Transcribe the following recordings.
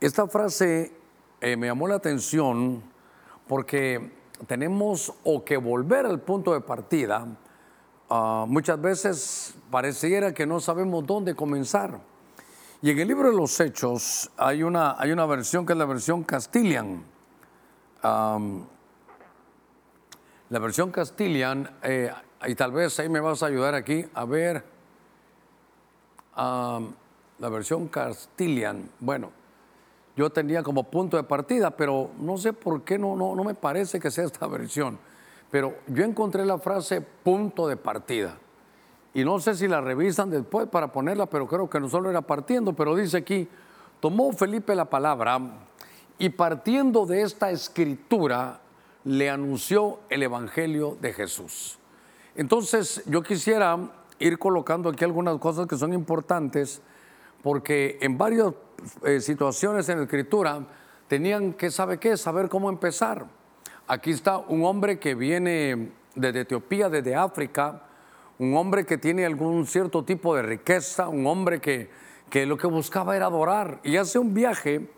Esta frase eh, me llamó la atención porque tenemos o que volver al punto de partida. Ah, muchas veces pareciera que no sabemos dónde comenzar. Y en el libro de los Hechos hay una, hay una versión que es la versión Castilian. la versión Castilian, eh, y tal vez ahí me vas a ayudar aquí a ver la versión Castilian. Bueno, yo tenía como punto de partida, pero no sé por qué no, no, no me parece que sea esta versión. Pero yo encontré la frase punto de partida. Y no sé si la revisan después para ponerla, pero creo que no solo era partiendo, pero dice aquí, tomó Felipe la palabra y partiendo de esta escritura le anunció el Evangelio de Jesús. Entonces yo quisiera ir colocando aquí algunas cosas que son importantes porque en varias eh, situaciones en la escritura tenían que saber qué, saber cómo empezar. Aquí está un hombre que viene desde Etiopía, desde África, un hombre que tiene algún cierto tipo de riqueza, un hombre que, que lo que buscaba era adorar y hace un viaje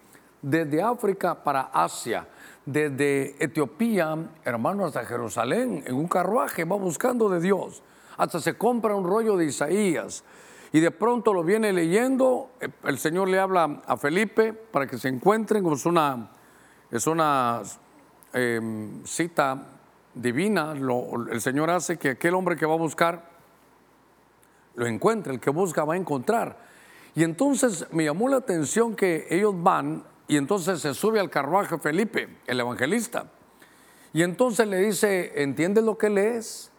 desde África para Asia, desde Etiopía, hermano, hasta Jerusalén, en un carruaje, va buscando de Dios, hasta se compra un rollo de Isaías y de pronto lo viene leyendo, el Señor le habla a Felipe para que se encuentren, es una, es una em, cita divina, el Señor hace que aquel hombre que va a buscar lo encuentre, el que busca va a encontrar. Y entonces me llamó la atención que ellos van y entonces se sube al carruaje Felipe, el evangelista. Y entonces le dice, ¿entiendes lo que lees?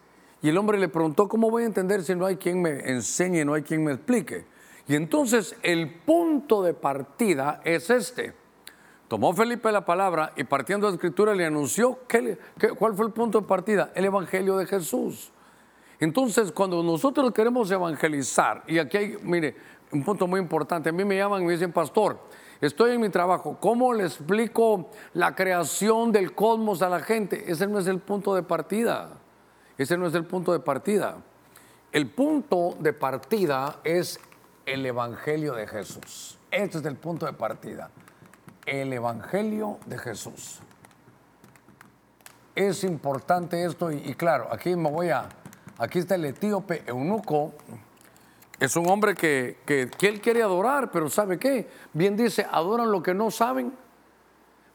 Y el hombre le preguntó, ¿cómo voy a entender si no hay quien me enseñe, no hay quien me explique? Y entonces el punto de partida es este. Tomó Felipe la palabra y partiendo de escritura le anunció, ¿cuál fue el punto de partida? El Evangelio de Jesús. Entonces, cuando nosotros queremos evangelizar, y aquí hay, mire, un punto muy importante, a mí me llaman y me dicen, pastor, estoy en mi trabajo, ¿cómo le explico la creación del cosmos a la gente? Ese no es el punto de partida, ese no es el punto de partida. El punto de partida es el Evangelio de Jesús. Este es el punto de partida. El Evangelio de Jesús. Es importante esto y, claro, aquí me voy a Aquí está el etíope eunuco. Es un hombre que, que, él quiere adorar, pero ¿sabe qué? Bien dice, adoran lo que no saben.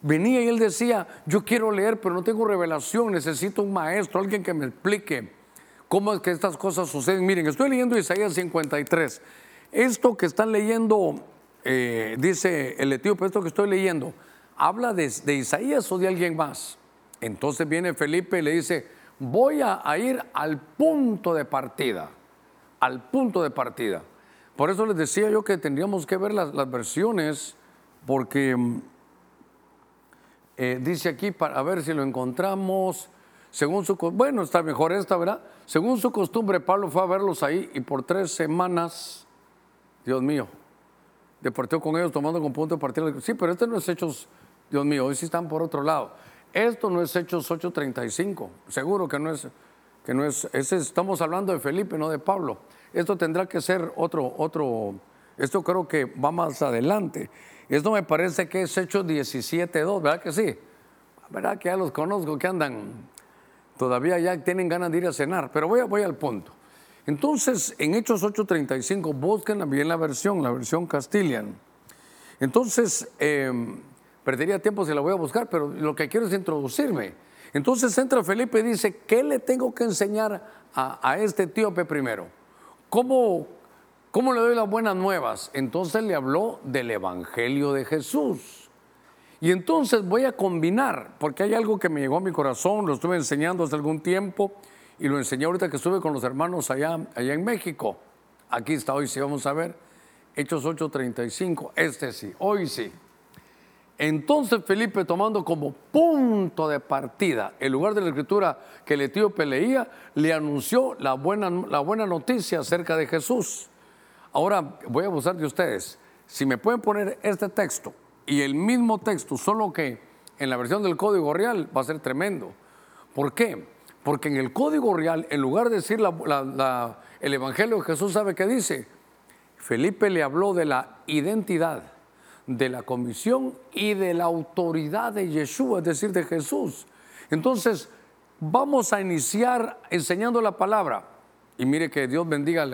Venía y él decía, yo quiero leer, pero no tengo revelación, necesito un maestro, alguien que me explique cómo es que estas cosas suceden. Miren, estoy leyendo Isaías 53. Esto que están leyendo, eh, dice el etíope, esto que estoy leyendo, ¿habla de, de Isaías o de alguien más? Entonces viene Felipe y le dice, voy a, ir al punto de partida, al punto de partida. Por eso les decía yo que tendríamos que ver las, versiones, porque mm, eh, dice aquí, para ver si lo encontramos, según su, bueno, está mejor esta, ¿verdad? Según su costumbre, Pablo fue a verlos ahí y por tres semanas, Dios mío, deportó con ellos tomando con punto de partida. Sí, pero este no es Hechos, Dios mío, hoy sí están por otro lado. Esto no es Hechos 8:35, seguro que no es, que no es, estamos hablando de Felipe, no de Pablo. Esto tendrá que ser otro, otro, esto creo que va más adelante. Esto me parece que es Hechos 17:2, ¿verdad que sí? ¿Verdad que ya los conozco que andan, todavía ya tienen ganas de ir a cenar, pero voy, voy al punto. Entonces, en Hechos 8:35, busquen bien la versión, la versión Castilian. Entonces, eh, Perdería tiempo si la voy a buscar, pero lo que quiero es introducirme. Entonces entra Felipe y dice, ¿qué le tengo que enseñar a, este etíope primero? ¿Cómo, ¿Cómo le doy las buenas nuevas? Entonces le habló del Evangelio de Jesús. Y entonces voy a combinar, porque hay algo que me llegó a mi corazón, lo estuve enseñando hace algún tiempo y lo enseñé ahorita que estuve con los hermanos allá, allá en México. Aquí está, hoy sí vamos a ver. Hechos 8:35, este sí, hoy sí. Entonces Felipe, tomando como punto de partida el lugar de la escritura que el etíope leía, le anunció la buena, la buena noticia acerca de Jesús. Ahora voy a abusar de ustedes. Si me pueden poner este texto y el mismo texto, solo que en la versión del código real va a ser tremendo. ¿Por qué? Porque en el código real, en lugar de decir el Evangelio de Jesús, ¿sabe qué dice? Felipe le habló de la identidad de la comisión y de la autoridad de Yeshua, es decir, de Jesús. Entonces, vamos a iniciar enseñando la palabra. Y mire que Dios bendiga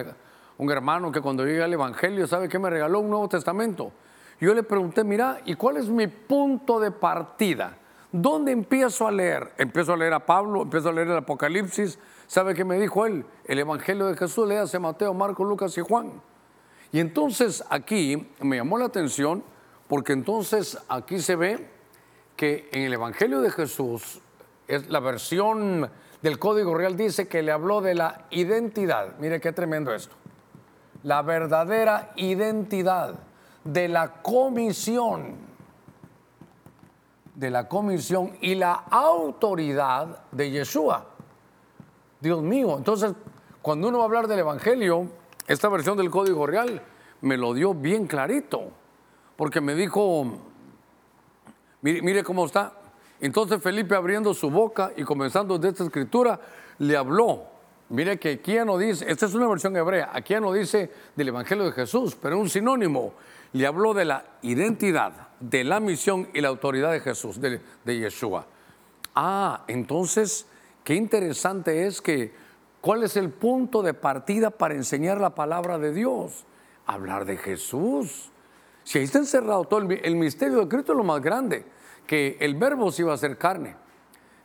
un hermano que cuando llega al Evangelio, ¿sabe que me regaló un Nuevo Testamento? Yo le pregunté, mira, ¿y cuál es mi punto de partida? ¿Dónde empiezo a leer? Empiezo a leer a Pablo, empiezo a leer el Apocalipsis. ¿Sabe qué me dijo él? El Evangelio de Jesús, léase Mateo, Marcos, Lucas y Juan. Y entonces aquí me llamó la atención porque entonces aquí se ve que en el Evangelio de Jesús, es la versión del Código Real dice que le habló de la identidad. Mire qué tremendo esto. La verdadera identidad de la comisión, de la comisión y la autoridad de Yeshua. Dios mío, entonces cuando uno va a hablar del Evangelio, esta versión del Código Real me lo dio bien clarito, porque me dijo, mire, mire cómo está. Entonces Felipe abriendo su boca y comenzando de esta escritura, le habló. Mire que aquí ya no dice, esta es una versión hebrea, aquí ya no dice del Evangelio de Jesús, pero un sinónimo. Le habló de la identidad, de la misión y la autoridad de Jesús, de, de Yeshua. Ah, entonces, qué interesante es que, ¿cuál es el punto de partida para enseñar la palabra de Dios? Hablar de Jesús. Si ahí está encerrado todo el, el misterio de Cristo es lo más grande, que el verbo se iba a hacer carne.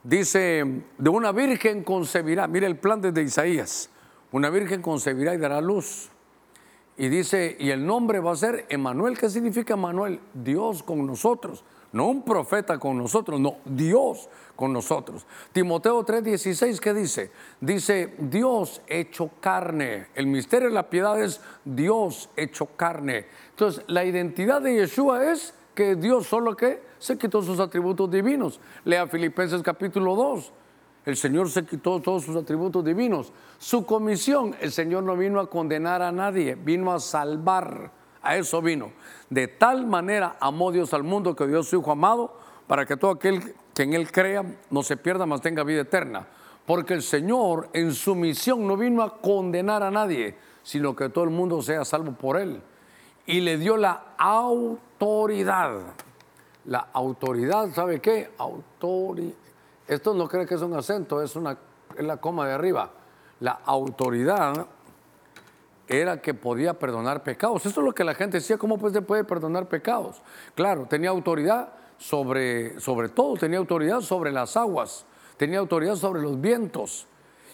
Dice, de una virgen concebirá, mire el plan desde Isaías, una virgen concebirá y dará luz. Y dice, y el nombre va a ser Emanuel. ¿Qué significa Emanuel? Dios con nosotros. No un profeta con nosotros, no, Dios con nosotros. Timoteo 3:16, ¿qué dice? Dice, Dios hecho carne. El misterio de la piedad es Dios hecho carne. Entonces, la identidad de Yeshua es que Dios solo que se quitó sus atributos divinos. Lea Filipenses capítulo 2. El Señor se quitó todos sus atributos divinos. Su comisión, el Señor no vino a condenar a nadie, vino a salvar. A eso vino. De tal manera amó Dios al mundo que dio a su Hijo amado para que todo aquel que en Él crea no se pierda, mas tenga vida eterna. Porque el Señor en su misión no vino a condenar a nadie, sino que todo el mundo sea salvo por Él. Y le dio la autoridad. La autoridad, ¿sabe qué? Autoridad. Esto no cree que es un acento, es, una, es la coma de arriba. La autoridad era que podía perdonar pecados. Esto es lo que la gente decía, ¿cómo pues se puede perdonar pecados? Claro, tenía autoridad sobre, sobre todo, tenía autoridad sobre las aguas, tenía autoridad sobre los vientos.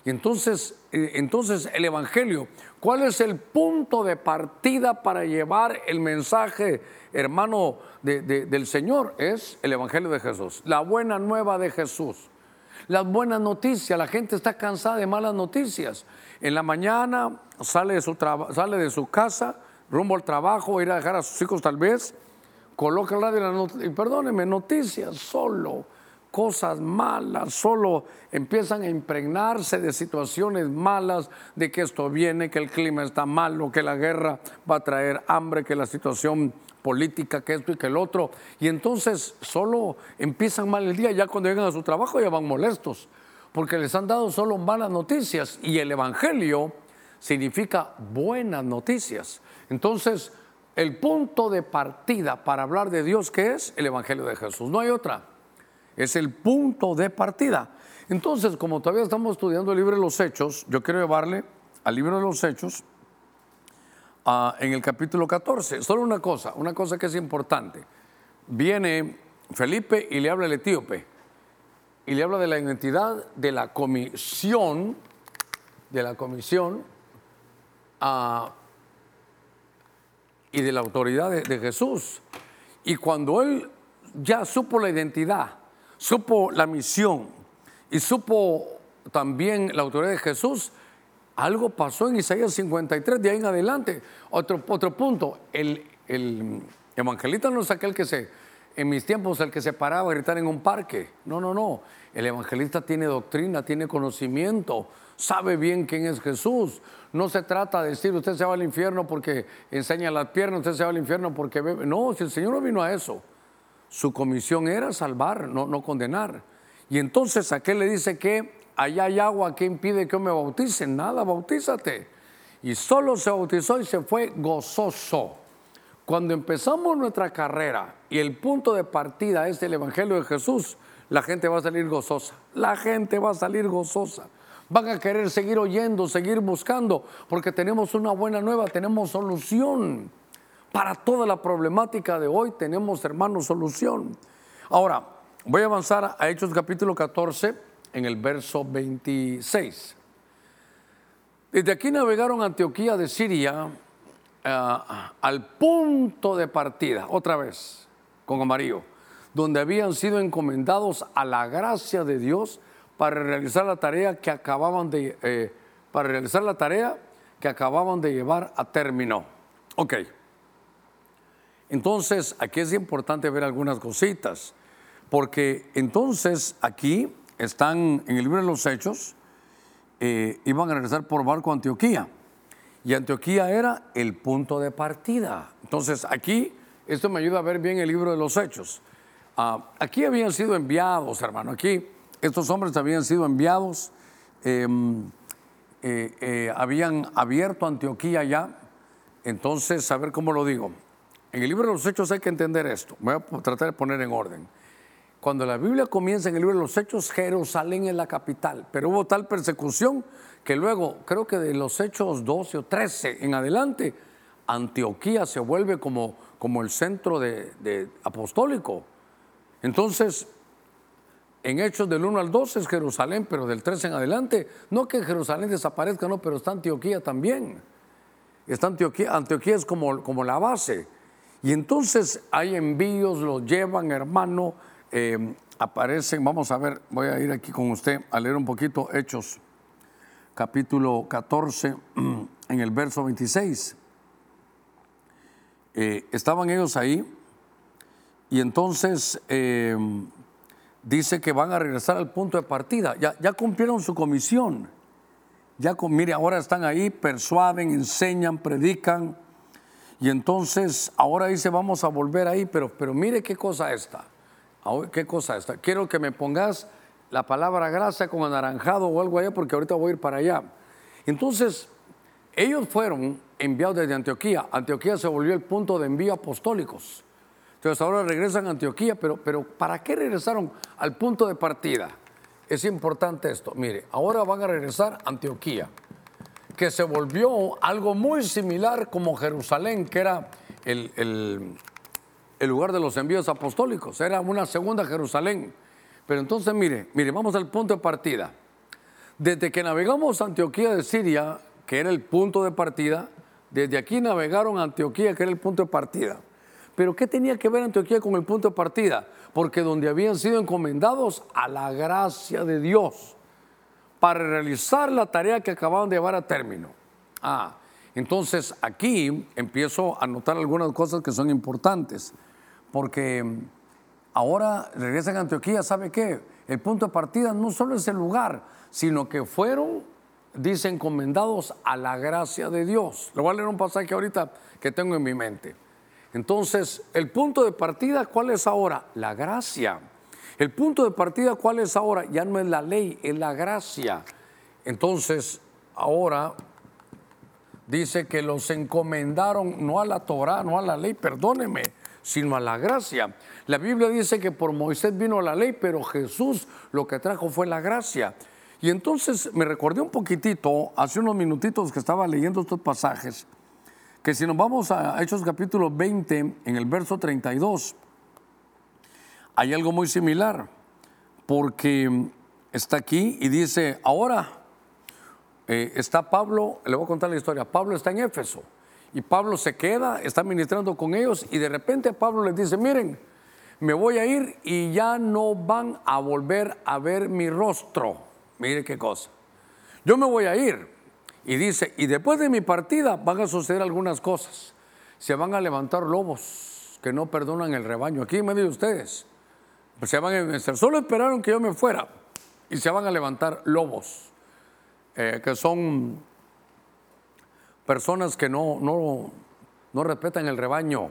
Y entonces, eh, entonces el Evangelio, ¿cuál es el punto de partida para llevar el mensaje, hermano, del Señor? Es el Evangelio de Jesús, la buena nueva de Jesús. Las buenas noticias, la gente está cansada de malas noticias. En la mañana sale de su, casa, rumbo al trabajo, ir a dejar a sus hijos tal vez, coloca el radio y perdóneme, noticias solo, cosas malas, solo empiezan a impregnarse de situaciones malas, de que esto viene, que el clima está malo, que la guerra va a traer hambre, que la situación política, que esto y que el otro. Y entonces solo empiezan mal el día, ya cuando llegan a su trabajo ya van molestos, porque les han dado solo malas noticias y el Evangelio significa buenas noticias. Entonces, el punto de partida para hablar de Dios, ¿qué es? El Evangelio de Jesús. No hay otra. Es el punto de partida. Entonces, como todavía estamos estudiando el libro de los Hechos, yo quiero llevarle al libro de los Hechos uh, en el capítulo 14. Solo una cosa, una cosa que es importante. Viene Felipe y le habla al etíope y le habla de la identidad de la comisión, de la comisión y de la autoridad de, Jesús. Y cuando él ya supo la identidad, supo la misión y supo también la autoridad de Jesús, algo pasó en Isaías 53, de ahí en adelante. Otro, otro punto, el, el evangelista no es aquel que se, en mis tiempos, el que se paraba a gritar en un parque. No, no, no. El evangelista tiene doctrina, tiene conocimiento, sabe bien quién es Jesús. No se trata de decir usted se va al infierno porque enseña las piernas, usted se va al infierno porque bebe. No, si el Señor no vino a eso. Su comisión era salvar, no, no condenar. Y entonces aquel le dice que allá hay agua que impide que yo me bautice. Nada, bautízate. Y solo se bautizó y se fue gozoso. Cuando empezamos nuestra carrera y el punto de partida es el Evangelio de Jesús, la gente va a salir gozosa. La gente va a salir gozosa. Van a querer seguir oyendo, seguir buscando, porque tenemos una buena nueva, tenemos solución. Para toda la problemática de hoy tenemos, hermanos, solución. Ahora, voy a avanzar a Hechos capítulo 14 en el verso 26. Desde aquí navegaron Antioquía de Siria eh, al punto de partida, otra vez, con amarillo, donde habían sido encomendados a la gracia de Dios para realizar la tarea que acababan de, eh, para realizar la tarea que acababan de llevar a término. Ok. Entonces, aquí es importante ver algunas cositas, porque entonces aquí están en el libro de los Hechos, eh, iban a regresar por barco a Antioquía. Y Antioquía era el punto de partida. Entonces aquí, esto me ayuda a ver bien el libro de los hechos. Ah, aquí habían sido enviados, hermano. Aquí estos hombres habían sido enviados. Em, eh, eh, habían abierto Antioquía ya. Entonces, a ver cómo lo digo. En el libro de los hechos hay que entender esto. Voy a tratar de poner en orden. Cuando la Biblia comienza en el libro de los hechos, Jerusalén es la capital. Pero hubo tal persecución que luego, creo que de los hechos 12 o 13 en adelante, Antioquía se vuelve como, como el centro de, apostólico. Entonces, en Hechos del 1 al 12 es Jerusalén, pero del 13 en adelante, no que Jerusalén desaparezca, no, pero está Antioquía también. Está Antioquía, Antioquía es como, como la base. Y entonces hay envíos, los llevan, hermano, eh, aparecen, vamos a ver, voy a ir aquí con usted a leer un poquito Hechos capítulo 14, en el verso 26. Eh, estaban ellos ahí y entonces eh, dice que van a regresar al punto de partida. Ya, ya cumplieron su comisión. Ya, mire, ahora están ahí, persuaden, enseñan, predican. Y entonces ahora dice, vamos a volver ahí, pero, pero mire qué cosa esta. ¿Qué cosa esta? Quiero que me pongas la palabra grasa con anaranjado o algo allá, porque ahorita voy a ir para allá. Entonces, ellos fueron enviados desde Antioquía. Antioquía se volvió el punto de envío apostólicos. Entonces ahora regresan a Antioquía, pero, pero ¿para qué regresaron al punto de partida? Es importante esto. Mire, ahora van a regresar a Antioquía, que se volvió algo muy similar como Jerusalén, que era el, el lugar de los envíos apostólicos. Era una segunda Jerusalén. Pero entonces, mire, mire, vamos al punto de partida. Desde que navegamos a Antioquía de Siria, que era el punto de partida, desde aquí navegaron a Antioquía, que era el punto de partida. Pero ¿qué tenía que ver Antioquía con el punto de partida? Porque donde habían sido encomendados a la gracia de Dios para realizar la tarea que acababan de llevar a término. Ah, entonces aquí empiezo a notar algunas cosas que son importantes, porque Ahora regresan a Antioquía, ¿sabe qué? El punto de partida no solo es el lugar, sino que fueron, dicen, encomendados a la gracia de Dios. Le voy a leer un pasaje ahorita que tengo en mi mente. Entonces, el punto de partida, ¿cuál es ahora? La gracia. El punto de partida, ¿cuál es ahora? Ya no es la ley, es la gracia. Entonces, ahora dice que los encomendaron no a la Torah, no a la ley, perdóneme, sino a la gracia. La Biblia dice que por Moisés vino la ley, pero Jesús lo que trajo fue la gracia. Y entonces me recordé un poquitito, hace unos minutitos que estaba leyendo estos pasajes, que si nos vamos a Hechos capítulo 20, en el verso 32, hay algo muy similar, porque está aquí y dice, ahora eh, está Pablo, le voy a contar la historia, Pablo está en Éfeso y Pablo se queda, está ministrando con ellos y de repente Pablo les dice, miren, me voy a ir y ya no van a volver a ver mi rostro. Mire qué cosa. Yo me voy a ir. Y dice, y después de mi partida van a suceder algunas cosas. Se van a levantar lobos que no perdonan el rebaño. Aquí en medio de ustedes. Pues se van a vencer. Solo esperaron que yo me fuera. Y se van a levantar lobos. Eh, que son personas que no, no, no respetan el rebaño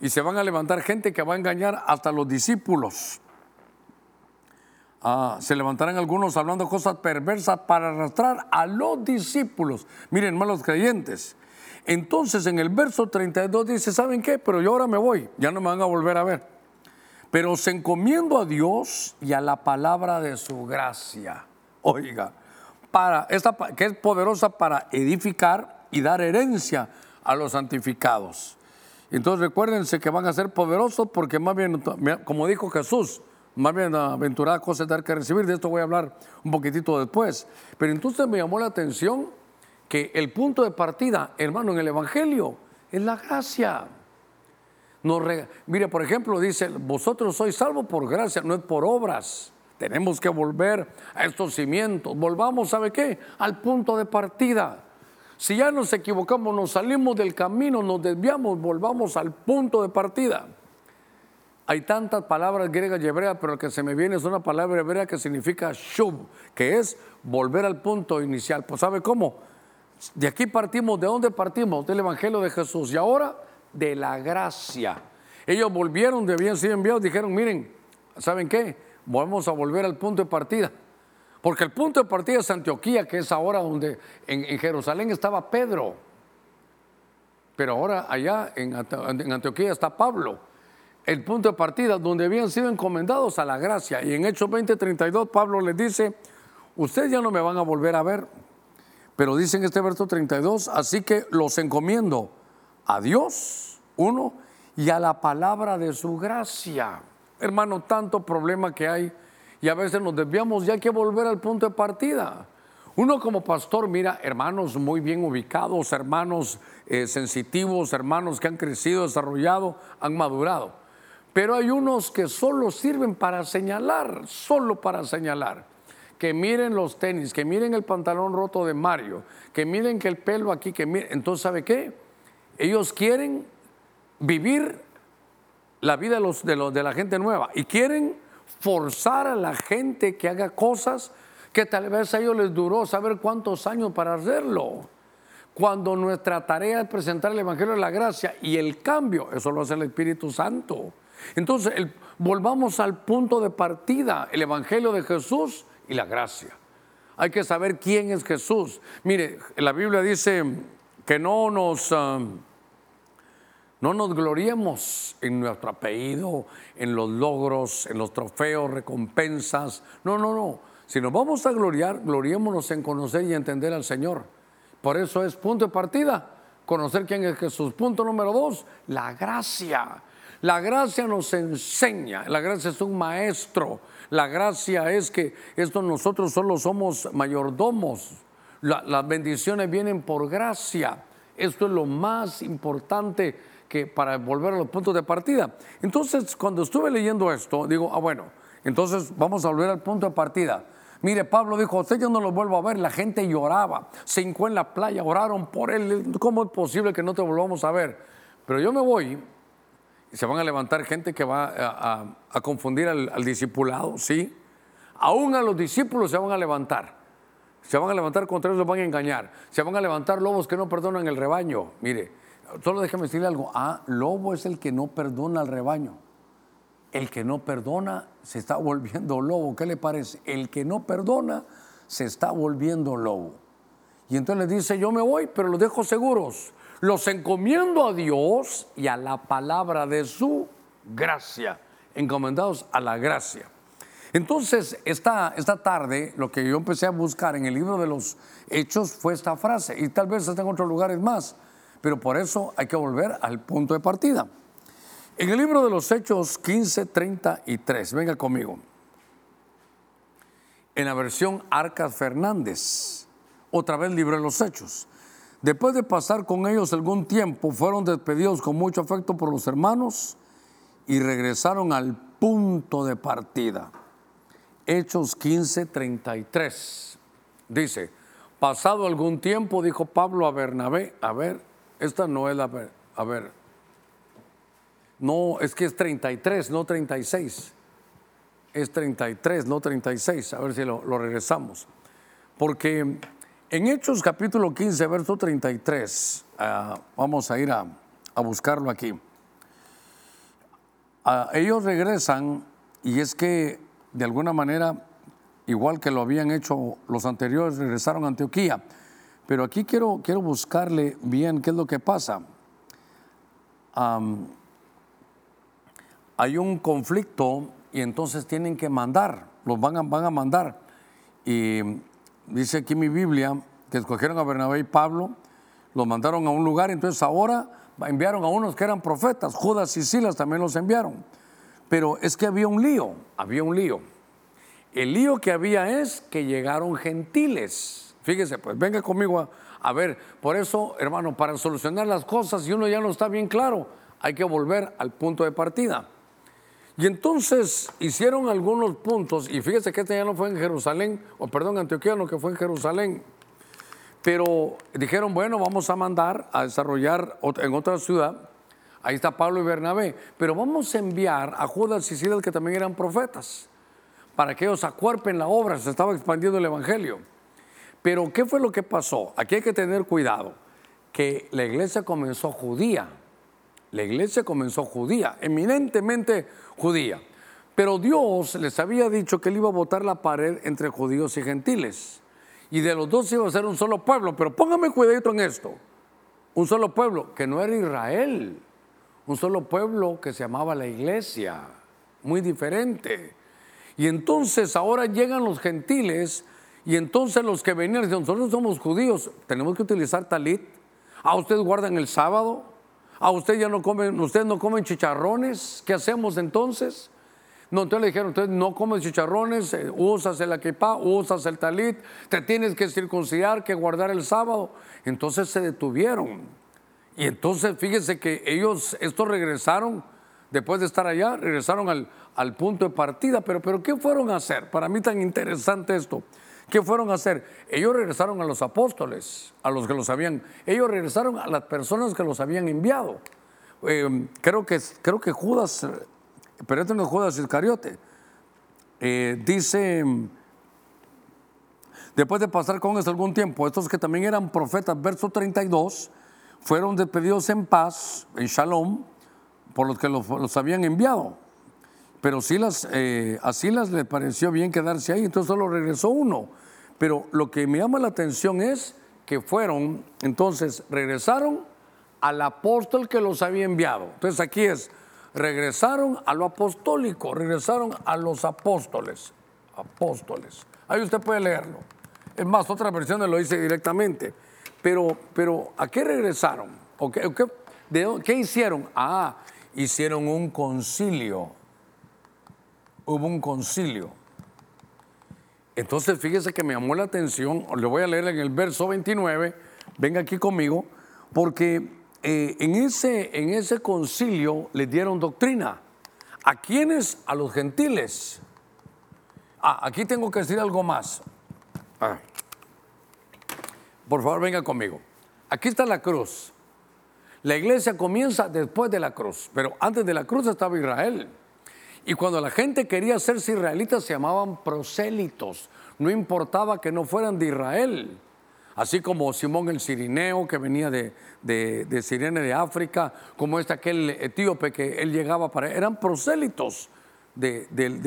y se van a levantar gente que va a engañar hasta los discípulos. Ah, se levantarán algunos hablando cosas perversas para arrastrar a los discípulos. Miren, malos creyentes. Entonces en el verso 32 dice, ¿saben qué? Pero yo ahora me voy, ya no me van a volver a ver. Pero se encomiendo a Dios y a la palabra de su gracia. Oiga, para esta que es poderosa para edificar y dar herencia a los santificados. Entonces recuérdense que van a ser poderosos porque más bien, como dijo Jesús, más bien aventurada cosa es dar que recibir. De esto voy a hablar un poquitito después. Pero entonces me llamó la atención que el punto de partida, hermano, en el Evangelio es la gracia. Mire, por ejemplo, dice, vosotros sois salvos por gracia, no es por obras. Tenemos que volver a estos cimientos. Volvamos, ¿sabe qué? Al punto de partida. Si ya nos equivocamos, nos salimos del camino, nos desviamos, volvamos al punto de partida. Hay tantas palabras griegas y hebreas, pero lo que se me viene es una palabra hebrea que significa shub, que es volver al punto inicial. Pues ¿sabe cómo? De aquí partimos, ¿de dónde partimos? Del Evangelio de Jesús y ahora de la gracia. Ellos volvieron de bien sido enviados, dijeron, miren, ¿saben qué? Vamos a volver al punto de partida. Porque el punto de partida es Antioquía, que es ahora donde en, Jerusalén estaba Pedro. Pero ahora allá en, Antioquía está Pablo. El punto de partida donde habían sido encomendados a la gracia. Y en Hechos 20:32 Pablo les dice, ustedes ya no me van a volver a ver. Pero dice en este verso 32, así que los encomiendo a Dios, uno, y a la palabra de su gracia. Hermano, tanto problema que hay y a veces nos desviamos y hay que volver al punto de partida. Uno como pastor mira hermanos muy bien ubicados, hermanos eh, sensitivos, hermanos que han crecido, desarrollado, han madurado. Pero hay unos que solo sirven para señalar, solo para señalar. Que miren los tenis, que miren el pantalón roto de Mario, que miren que el pelo aquí, que miren. Entonces, ¿sabe qué? Ellos quieren vivir la vida de, los, de, los, de la gente nueva y quieren forzar a la gente que haga cosas que tal vez a ellos les duró saber cuántos años para hacerlo. Cuando nuestra tarea es presentar el Evangelio de la Gracia y el cambio, eso lo hace el Espíritu Santo. Entonces, volvamos al punto de partida, el Evangelio de Jesús y la gracia. Hay que saber quién es Jesús. Mire, la Biblia dice que no nos... Um, no nos gloriemos en nuestro apellido, en los logros, en los trofeos, recompensas. No, no, no. Si nos vamos a gloriar, gloriémonos en conocer y entender al Señor. Por eso es punto de partida, conocer quién es Jesús. Punto número dos, la gracia. La gracia nos enseña, la gracia es un maestro. La gracia es que esto nosotros solo somos mayordomos. las bendiciones vienen por gracia. Esto es lo más importante que para volver a los puntos de partida. Entonces, cuando estuve leyendo esto, digo, ah, bueno, entonces vamos a volver al punto de partida. Mire, Pablo dijo, usted ya no lo vuelvo a ver, la gente lloraba, se hincó en la playa, oraron por él, ¿cómo es posible que no te volvamos a ver? Pero yo me voy y se van a levantar gente que va a, confundir al, al discipulado, ¿sí? Aún a los discípulos se van a levantar. Se van a levantar contra ellos, los van a engañar. Se van a levantar lobos que no perdonan el rebaño. Mire, solo déjame decirle algo. Ah, lobo es el que no perdona al rebaño. El que no perdona se está volviendo lobo. ¿Qué le parece? El que no perdona se está volviendo lobo. Y entonces le dice, yo me voy, pero los dejo seguros. Los encomiendo a Dios y a la palabra de su gracia. Encomendados a la gracia. Entonces, esta, esta tarde, lo que yo empecé a buscar en el libro de los Hechos fue esta frase, y tal vez está en otros lugares más. Pero por eso hay que volver al punto de partida. En el libro de los Hechos 15, 33, venga conmigo. En la versión Arcas Fernández, otra vez libro de los Hechos. Después de pasar con ellos algún tiempo, fueron despedidos con mucho afecto por los hermanos y regresaron al punto de partida. Hechos 15, 33. Dice, pasado algún tiempo, dijo Pablo a Bernabé, a ver, esta no es la... A ver. No, es que es 33, no 36. Es 33, no 36. A ver si lo, regresamos. Porque en Hechos capítulo 15, verso 33, ah, vamos a ir a, buscarlo aquí. Ah, ellos regresan y es que de alguna manera, igual que lo habían hecho los anteriores, regresaron a Antioquía. Pero aquí quiero, quiero buscarle bien qué es lo que pasa. hay un conflicto y entonces tienen que mandar, los van a, van a mandar. Y dice aquí mi Biblia que escogieron a Bernabé y Pablo, los mandaron a un lugar, entonces ahora enviaron a unos que eran profetas, Judas y Silas también los enviaron. Pero es que había un lío, había un lío. El lío que había es que llegaron gentiles. Fíjese, pues venga conmigo a, ver, por eso, hermano, para solucionar las cosas, si uno ya no está bien claro, hay que volver al punto de partida. Y entonces hicieron algunos puntos, y fíjese que este ya no fue en Jerusalén, o perdón, Antioquía, no que fue en Jerusalén, pero dijeron, bueno, vamos a mandar a desarrollar en otra ciudad, ahí está Pablo y Bernabé, pero vamos a enviar a Judas y Silas que también eran profetas, para que ellos acuerpen la obra, se estaba expandiendo el Evangelio. Pero ¿qué fue lo que pasó? Aquí hay que tener cuidado, que la iglesia comenzó judía, la iglesia comenzó judía, eminentemente judía. Pero Dios les había dicho que él iba a botar la pared entre judíos y gentiles. Y de los dos iba a ser un solo pueblo. Pero póngame cuidadito en esto. Un solo pueblo que no era Israel. Un solo pueblo que se llamaba la iglesia. Muy diferente. Y entonces ahora llegan los gentiles y entonces los que venían dicen, nosotros somos judíos, tenemos que utilizar talit. ¿A ustedes guardan el sábado? ¿A ustedes ya no comen, ustedes no comen chicharrones? ¿Qué hacemos entonces? No, entonces le dijeron, entonces no comes chicharrones, eh, usas el equipa, usas el talit, te tienes que circuncidar, que guardar el sábado. Entonces se detuvieron. Y entonces fíjense que ellos, estos regresaron, después de estar allá, regresaron al, al punto de partida. Pero, pero ¿qué fueron a hacer? Para mí tan interesante esto. ¿Qué fueron a hacer? Ellos regresaron a los apóstoles, a los que los habían, ellos regresaron a las personas que los habían enviado. Eh, creo, que, creo que Judas, pero este no es Judas Iscariote, eh, dice, después de pasar con ellos algún tiempo, estos que también eran profetas, verso 32, fueron despedidos en paz, en shalom, por los que los, habían enviado. Pero Silas, eh, a Silas le pareció bien quedarse ahí, entonces solo regresó uno. Pero lo que me llama la atención es que fueron, entonces regresaron al apóstol que los había enviado. Entonces aquí es, regresaron a lo apostólico, regresaron a los apóstoles. Apóstoles. Ahí usted puede leerlo. Es más, otra versión lo dice directamente. Pero, pero ¿a qué regresaron? ¿O ¿Qué hicieron? Ah, hicieron un concilio. Hubo un concilio. Entonces, fíjese que me llamó la atención, le voy a leer en el verso 29, venga aquí conmigo, porque eh, en, ese, en ese concilio le dieron doctrina. ¿A quiénes? A los gentiles. Ah, aquí tengo que decir algo más. Ah. Por favor, venga conmigo. Aquí está la cruz. La iglesia comienza después de la cruz, pero antes de la cruz estaba Israel. Y cuando la gente quería hacerse israelitas se llamaban prosélitos. No importaba que no fueran de Israel. Así como Simón el Sirineo, que venía de, de, Sirene de África, como este aquel etíope que él llegaba para... Eran prosélitos de,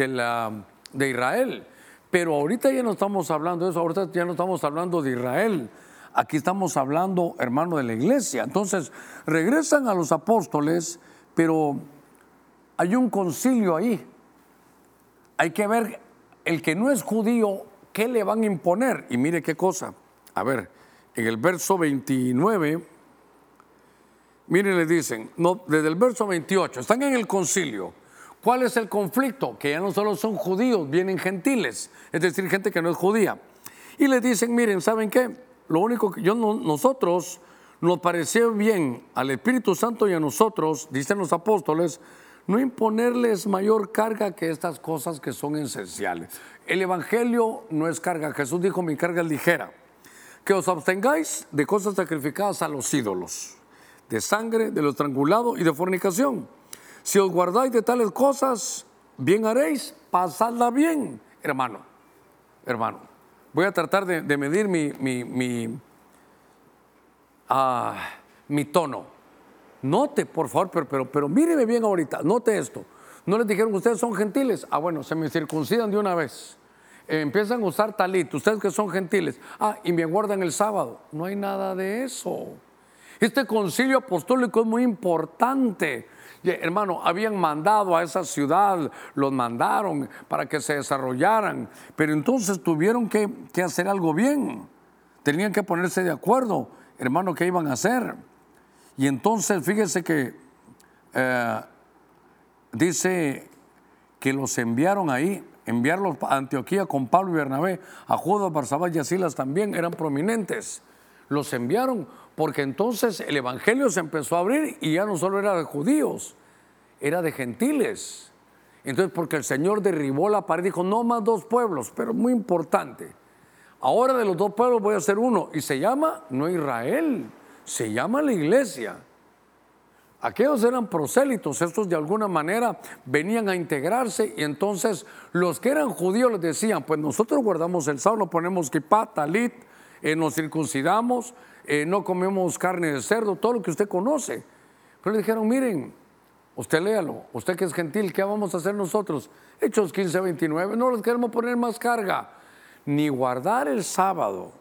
la, de Israel. Pero ahorita ya no estamos hablando de eso, ahorita ya no estamos hablando de Israel. Aquí estamos hablando, hermano, de la iglesia. Entonces, regresan a los apóstoles, pero hay un concilio ahí. Hay que ver el que no es judío, ¿qué le van a imponer? Y mire qué cosa. A ver, en el verso 29, mire, le dicen, no, desde el verso 28, están en el concilio. ¿Cuál es el conflicto? Que ya no solo son judíos, vienen gentiles, es decir, gente que no es judía. Y le dicen, miren, ¿saben qué? Lo único que yo, nosotros nos pareció bien al Espíritu Santo y a nosotros, dicen los apóstoles, no imponerles mayor carga que estas cosas que son esenciales. El Evangelio no es carga. Jesús dijo, mi carga es ligera. Que os abstengáis de cosas sacrificadas a los ídolos, de sangre, de lo estrangulado y de fornicación. Si os guardáis de tales cosas, bien haréis, pasadla bien, hermano. Hermano, voy a tratar de, medir mi, mi, mi, ah, mi tono. Note, por favor, pero, pero, pero míreme bien ahorita, note esto. No les dijeron, ustedes son gentiles. Ah, bueno, se me circuncidan de una vez. empiezan a usar talit, ustedes que son gentiles, ah, y me guardan el sábado. No hay nada de eso. Este concilio apostólico es muy importante. Hermano, habían mandado a esa ciudad, los mandaron para que se desarrollaran, pero entonces tuvieron que, hacer algo bien. Tenían que ponerse de acuerdo, hermano, qué iban a hacer. Y entonces, fíjese que eh, dice que los enviaron ahí, enviarlos a Antioquía con Pablo y Bernabé, a Judas, Barsabás y Asilas también eran prominentes. Los enviaron porque entonces el Evangelio se empezó a abrir y ya no solo era de judíos, era de gentiles. Entonces, porque el Señor derribó la pared, dijo, no más dos pueblos, pero muy importante. Ahora de los dos pueblos voy a hacer uno y se llama no Israel, se llama la iglesia. Aquellos eran prosélitos, estos de alguna manera venían a integrarse y entonces los que eran judíos les decían, pues nosotros guardamos el sábado, ponemos kippah, talit, eh, nos circuncidamos, eh, no comemos carne de cerdo, todo lo que usted conoce. Pero le dijeron, miren, usted léalo, usted que es gentil, ¿qué vamos a hacer nosotros? Hechos 15, 29, no les queremos poner más carga, ni guardar el sábado,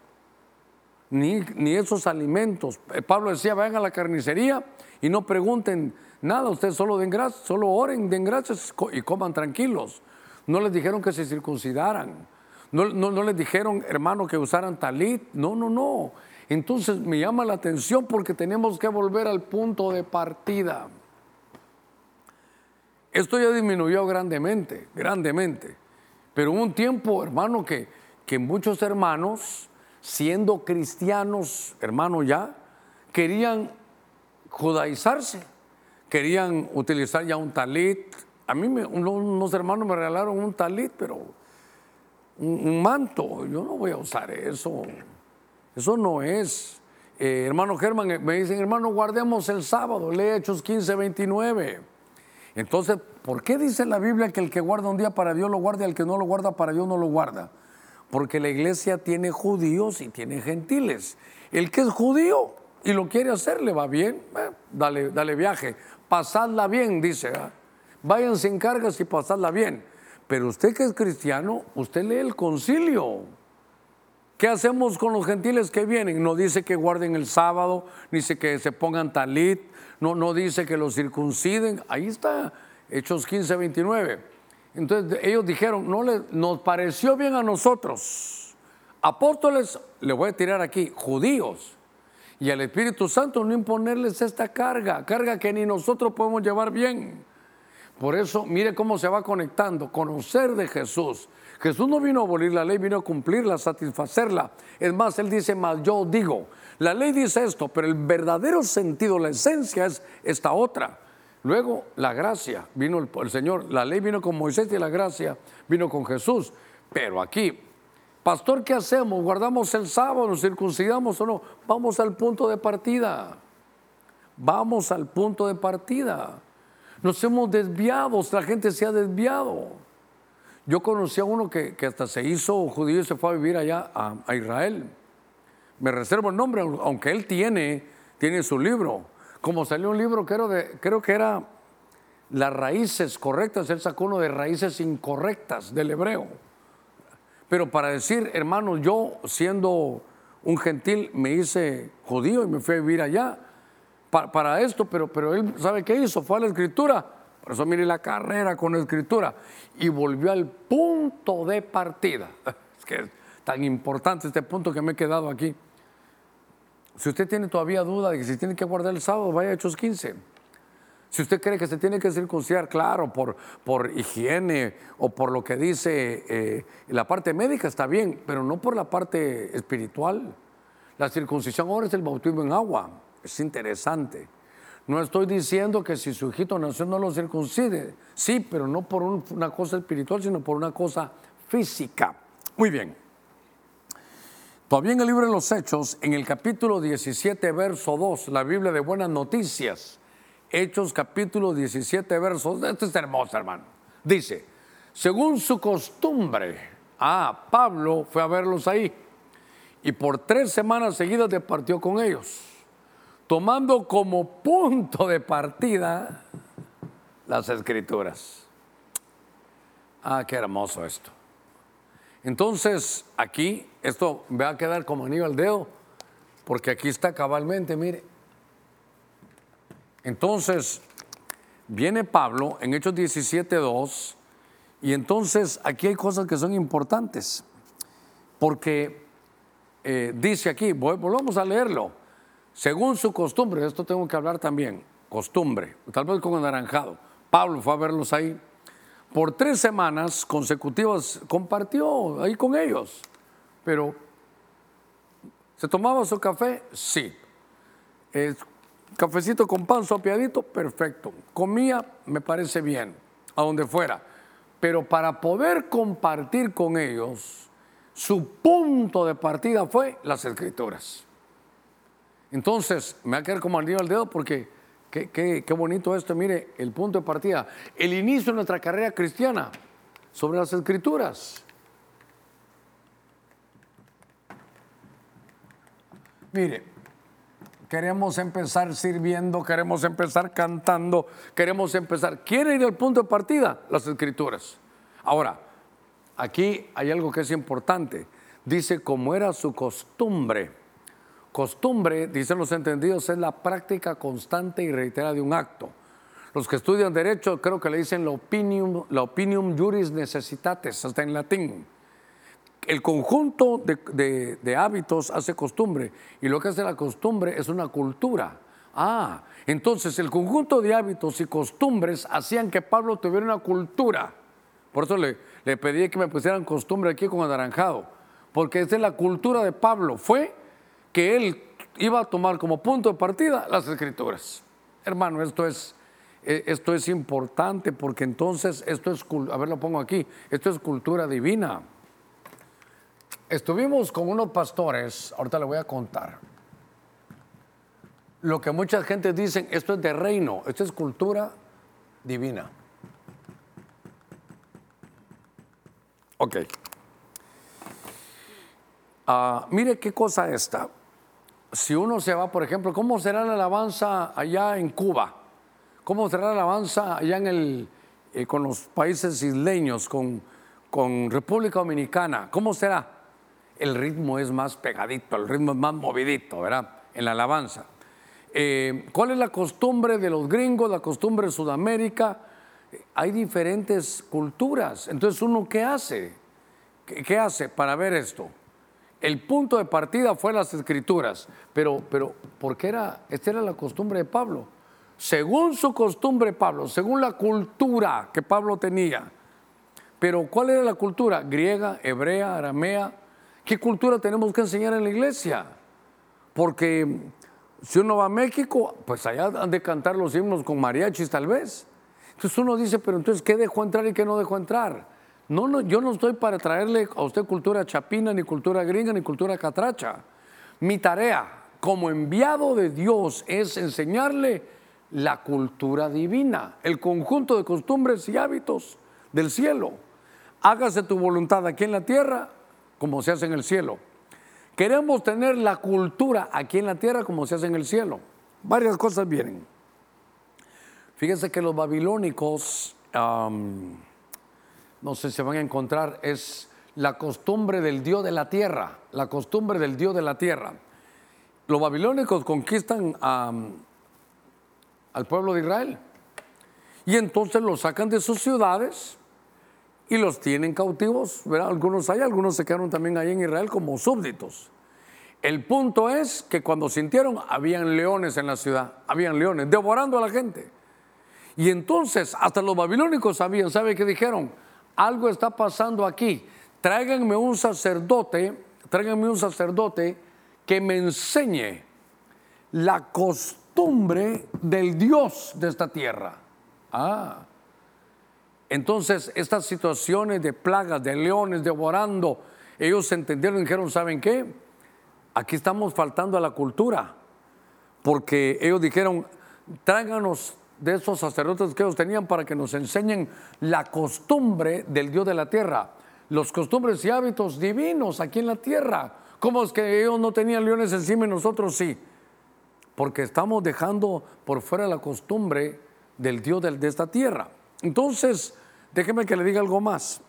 ni, esos alimentos. Eh, Pablo decía, vayan a la carnicería y no pregunten nada, ustedes solo den gracias, solo oren, den gracias y coman tranquilos. No les dijeron que se circuncidaran, no, no, les dijeron, hermano, que usaran talit, no, no, no. Entonces me llama la atención porque tenemos que volver al punto de partida. Esto ya disminuyó grandemente, grandemente. Pero hubo un tiempo, hermano, que, que muchos hermanos, siendo cristianos, hermano ya, querían judaizarse. Querían utilizar ya un talit. A mí unos hermanos me regalaron un talit, pero un, manto. Yo no voy a usar eso. Eso no es. Eh, hermano Germán, eh, me dicen, hermano, guardemos el sábado, lee Hechos 15, 29. Entonces, ¿por qué dice la Biblia que el que guarda un día para Dios lo guarda y el que no lo guarda para Dios no lo guarda? Porque la iglesia tiene judíos y tiene gentiles. El que es judío y lo quiere hacer, le va bien, eh, dale, dale viaje. Pasadla bien, dice. ¿ah? Vayan sin cargas y pasadla bien. Pero usted que es cristiano, usted lee el concilio. ¿Qué hacemos con los gentiles que vienen? No dice que guarden el sábado, ni dice que se pongan talit, no, no dice que los circunciden. Ahí está, Hechos 15, 29. Entonces ellos dijeron, no nos pareció bien a nosotros, apóstoles, le voy a tirar aquí, judíos, y al Espíritu Santo no imponerles esta carga, carga que ni nosotros podemos llevar bien. Por eso, mire cómo se va conectando, conocer de Jesús. Jesús no vino a abolir la ley, vino a cumplirla, a satisfacerla. Es más, Él dice, más yo digo, la ley dice esto, pero el verdadero sentido, la esencia es esta otra. Luego, la gracia, vino el, Señor, la ley vino con Moisés y la gracia vino con Jesús. Pero aquí Pastor, ¿qué hacemos? ¿Guardamos el sábado? ¿Nos circuncidamos o no? Vamos al punto de partida. Vamos al punto de partida. Nos hemos desviado, la gente se ha desviado. Yo conocí a uno que, hasta se hizo judío y se fue a vivir allá a, Israel. Me reservo el nombre, aunque él tiene, tiene su libro. Como salió un libro, de, creo que era Las raíces correctas, él sacó uno de raíces incorrectas del hebreo. Pero para decir, hermano, yo siendo un gentil me hice judío y me fui a vivir allá para, esto, pero, pero él, ¿sabe qué hizo? Fue a la escritura. Por eso mire la carrera con la escritura. Y volvió al punto de partida. Es que es tan importante este punto que me he quedado aquí. Si usted tiene todavía duda de que si tiene que guardar el sábado, vaya a Hechos 15. Si usted cree que se tiene que circuncidar, claro, por, por higiene o por lo que dice eh, la parte médica, está bien, pero no por la parte espiritual. La circuncisión ahora es el bautismo en agua. Es interesante. No estoy diciendo que si su hijito nació no lo circuncide. Sí, pero no por una cosa espiritual, sino por una cosa física. Muy bien. Todavía en el libro de los Hechos, en el capítulo 17, verso 2, la Biblia de Buenas Noticias, Hechos capítulo 17, versos. Este es hermoso, hermano. Dice, según su costumbre, ah, Pablo fue a verlos ahí y por tres semanas seguidas departió con ellos, tomando como punto de partida las escrituras. Ah, qué hermoso esto. Entonces, aquí, esto va a quedar como anillo al dedo, porque aquí está cabalmente, mire. Entonces, viene Pablo en Hechos 17, 2, y entonces aquí hay cosas que son importantes, porque eh, dice aquí, volvamos a leerlo, según su costumbre, esto tengo que hablar también, costumbre, tal vez con anaranjado. Pablo fue a verlos ahí. Por tres semanas consecutivas compartió ahí con ellos, pero ¿se tomaba su café? Sí. cafecito con pan sopiadito, perfecto. Comía, me parece bien, a donde fuera. Pero para poder compartir con ellos, su punto de partida fue las escrituras. Entonces, me va a quedar como al dedo porque qué, qué, bonito esto. Mire, el punto de partida, el inicio de nuestra carrera cristiana sobre las escrituras. Mire, queremos empezar sirviendo, queremos empezar cantando, queremos empezar. ¿Quiere ir al punto de partida? Las escrituras. Ahora, aquí hay algo que es importante. Dice, como era su costumbre Costumbre, dicen los entendidos, es la práctica constante y reiterada de un acto. Los que estudian derecho creo que le dicen la opinium, la juris necessitates, hasta en latín. El conjunto de, de hábitos hace costumbre y lo que hace la costumbre es una cultura. Ah, entonces el conjunto de hábitos y costumbres hacían que Pablo tuviera una cultura. Por eso le, le pedí que me pusieran costumbre aquí con anaranjado, porque esa es la cultura de Pablo. Fue que él iba a tomar como punto de partida las escrituras. Hermano, esto es, eh, esto es importante porque entonces esto es, a ver lo pongo aquí, esto es cultura divina. Estuvimos con unos pastores, ahorita le voy a contar. Lo que mucha gente dice, esto es de reino, esto es cultura divina. Ok. Ah, mire qué cosa esta si uno se va, por ejemplo, ¿cómo será la alabanza allá en Cuba? ¿Cómo será la alabanza allá en el, eh, con los países isleños, con, con República Dominicana? ¿Cómo será? El ritmo es más pegadito, el ritmo es más movidito, ¿verdad? En la alabanza. Eh, ¿Cuál es la costumbre de los gringos, la costumbre de Sudamérica? Hay diferentes culturas. Entonces, ¿uno qué hace? qué hace para ver esto? El punto de partida fue las escrituras, pero, pero ¿por qué era? Esta era la costumbre de Pablo. Según su costumbre Pablo, según la cultura que Pablo tenía. Pero ¿cuál era la cultura? Griega, hebrea, aramea. ¿Qué cultura tenemos que enseñar en la iglesia? Porque si uno va a México, pues allá han de cantar los himnos con mariachis tal vez. Entonces uno dice, pero entonces, ¿qué dejó entrar y qué no dejó entrar? No, yo no estoy para traerle a usted cultura chapina, ni cultura gringa, ni cultura catracha. Mi tarea como enviado de Dios es enseñarle la cultura divina, el conjunto de costumbres y hábitos del cielo. Hágase tu voluntad aquí en la tierra como se hace en el cielo. Queremos tener la cultura aquí en la tierra como se hace en el cielo. Varias cosas vienen. Fíjense que los babilónicos no sé si van a encontrar, es la costumbre del Dios de la tierra, la costumbre del Dios de la tierra. Los babilónicos conquistan al pueblo de Israel y entonces los sacan de sus ciudades y los tienen cautivos. Algunos hay, algunos se quedaron también ahí en Israel como súbditos. El punto es que cuando sintieron, habían leones en la ciudad, habían leones devorando a la gente. Y entonces hasta los babilónicos sabían, ¿sabe qué dijeron? Algo está pasando aquí. Tráiganme un sacerdote, tráiganme un sacerdote que me enseñe la costumbre del Dios de esta tierra. Ah. Entonces, estas situaciones de plagas, de leones devorando, ellos entendieron y dijeron, ¿saben qué? Aquí estamos faltando a la cultura, porque ellos dijeron, tráiganos de esos sacerdotes que ellos tenían para que nos enseñen la costumbre del Dios de la tierra, los costumbres y hábitos divinos aquí en la tierra. ¿Cómo es que ellos no tenían leones encima y nosotros sí? Porque estamos dejando por fuera la costumbre del Dios de esta tierra. Entonces, déjeme que le diga algo más.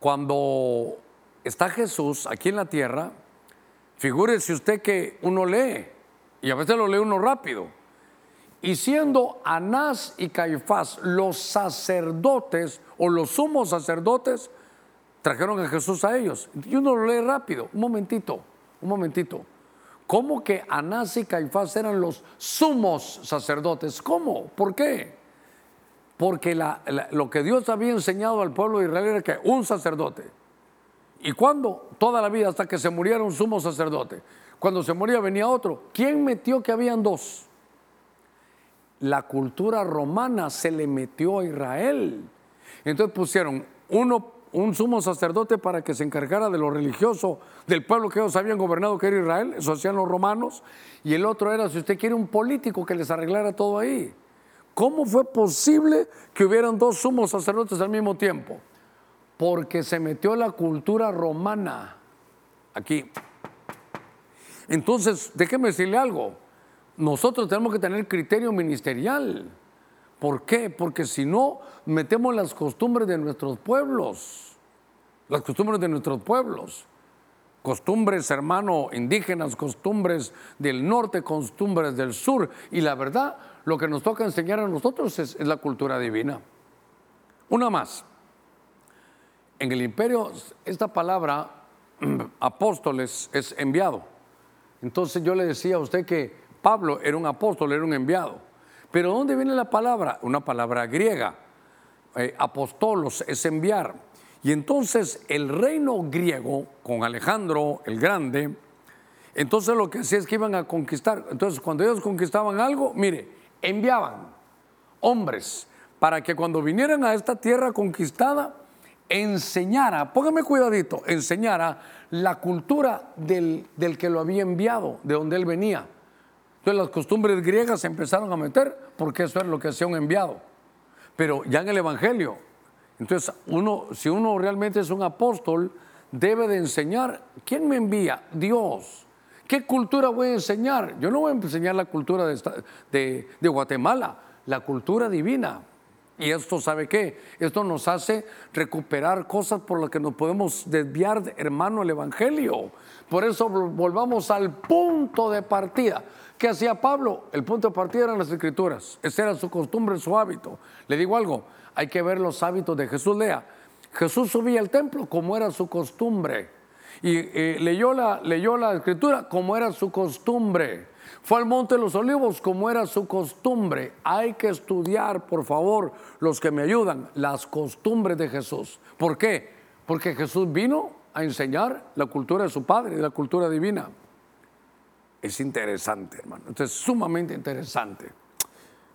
cuando está Jesús aquí en la tierra, figúrese usted que uno lee, y a veces lo lee uno rápido, y siendo Anás y Caifás los sacerdotes o los sumos sacerdotes, trajeron a Jesús a ellos. Y uno lo lee rápido, un momentito, un momentito. ¿Cómo que Anás y Caifás eran los sumos sacerdotes? ¿Cómo? ¿Por qué? Porque lo que Dios había enseñado al pueblo de Israel era que un sacerdote. ¿Y cuándo? Toda la vida hasta que se muriera un sumo sacerdote. Cuando se moría venía otro. ¿Quién metió que habían dos? La cultura romana se le metió a Israel. Entonces pusieron uno un sumo sacerdote para que se encargara de lo religioso del pueblo que ellos habían gobernado, que era Israel, eso hacían los romanos, y el otro era, si usted quiere, un político que les arreglara todo ahí. ¿Cómo fue posible que hubieran dos sumos sacerdotes al mismo tiempo? Porque se metió la cultura romana aquí. Entonces, déjeme decirle algo, nosotros tenemos que tener criterio ministerial. ¿Por qué? Porque si no, metemos las costumbres de nuestros pueblos, las costumbres de nuestros pueblos, costumbres, hermano, indígenas, costumbres del norte, costumbres del sur. Y la verdad, lo que nos toca enseñar a nosotros es, la cultura divina. Una más. En el imperio, esta palabra, apóstoles, es enviado. Entonces yo le decía a usted que Pablo era un apóstol, era un enviado. Pero ¿dónde viene la palabra? Una palabra griega. Eh, apostolos es enviar. Y entonces el reino griego, con Alejandro el Grande, entonces lo que hacía es que iban a conquistar. Entonces cuando ellos conquistaban algo, mire, enviaban hombres para que cuando vinieran a esta tierra conquistada, enseñara, póngame cuidadito, enseñara la cultura del, del que lo había enviado, de donde él venía. Entonces las costumbres griegas se empezaron a meter porque eso era lo que hacía un enviado. Pero ya en el Evangelio, entonces uno, si uno realmente es un apóstol, debe de enseñar, ¿quién me envía? Dios. ¿Qué cultura voy a enseñar? Yo no voy a enseñar la cultura de, de Guatemala, la cultura divina. Y esto, ¿sabe qué? Esto nos hace recuperar cosas por las que nos podemos desviar, hermano, el Evangelio. Por eso volvamos al punto de partida. ¿Qué hacía Pablo? El punto de partida eran las escrituras. Esa era su costumbre, su hábito. Le digo algo, hay que ver los hábitos de Jesús. Lea, Jesús subía al templo como era su costumbre. Y eh, leyó, la, leyó la escritura como era su costumbre. Fue al Monte de los Olivos como era su costumbre. Hay que estudiar, por favor, los que me ayudan, las costumbres de Jesús. ¿Por qué? Porque Jesús vino a enseñar la cultura de su Padre, la cultura divina es interesante, hermano. Esto es sumamente interesante.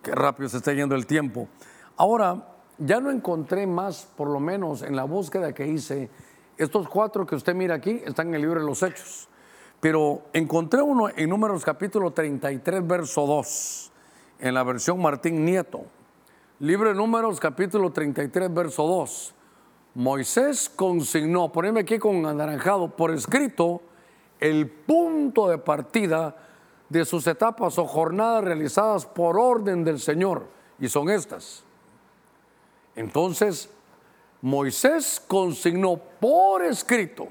Qué rápido se está yendo el tiempo. Ahora, ya no encontré más, por lo menos en la búsqueda que hice, estos cuatro que usted mira aquí están en el libro de los Hechos. Pero encontré uno en Números capítulo 33, verso 2, en la versión Martín Nieto. Libro de Números capítulo 33, verso 2. Moisés consignó, poneme aquí con anaranjado, por escrito, el punto de partida de sus etapas o jornadas realizadas por orden del Señor, y son estas. Entonces, Moisés consignó por escrito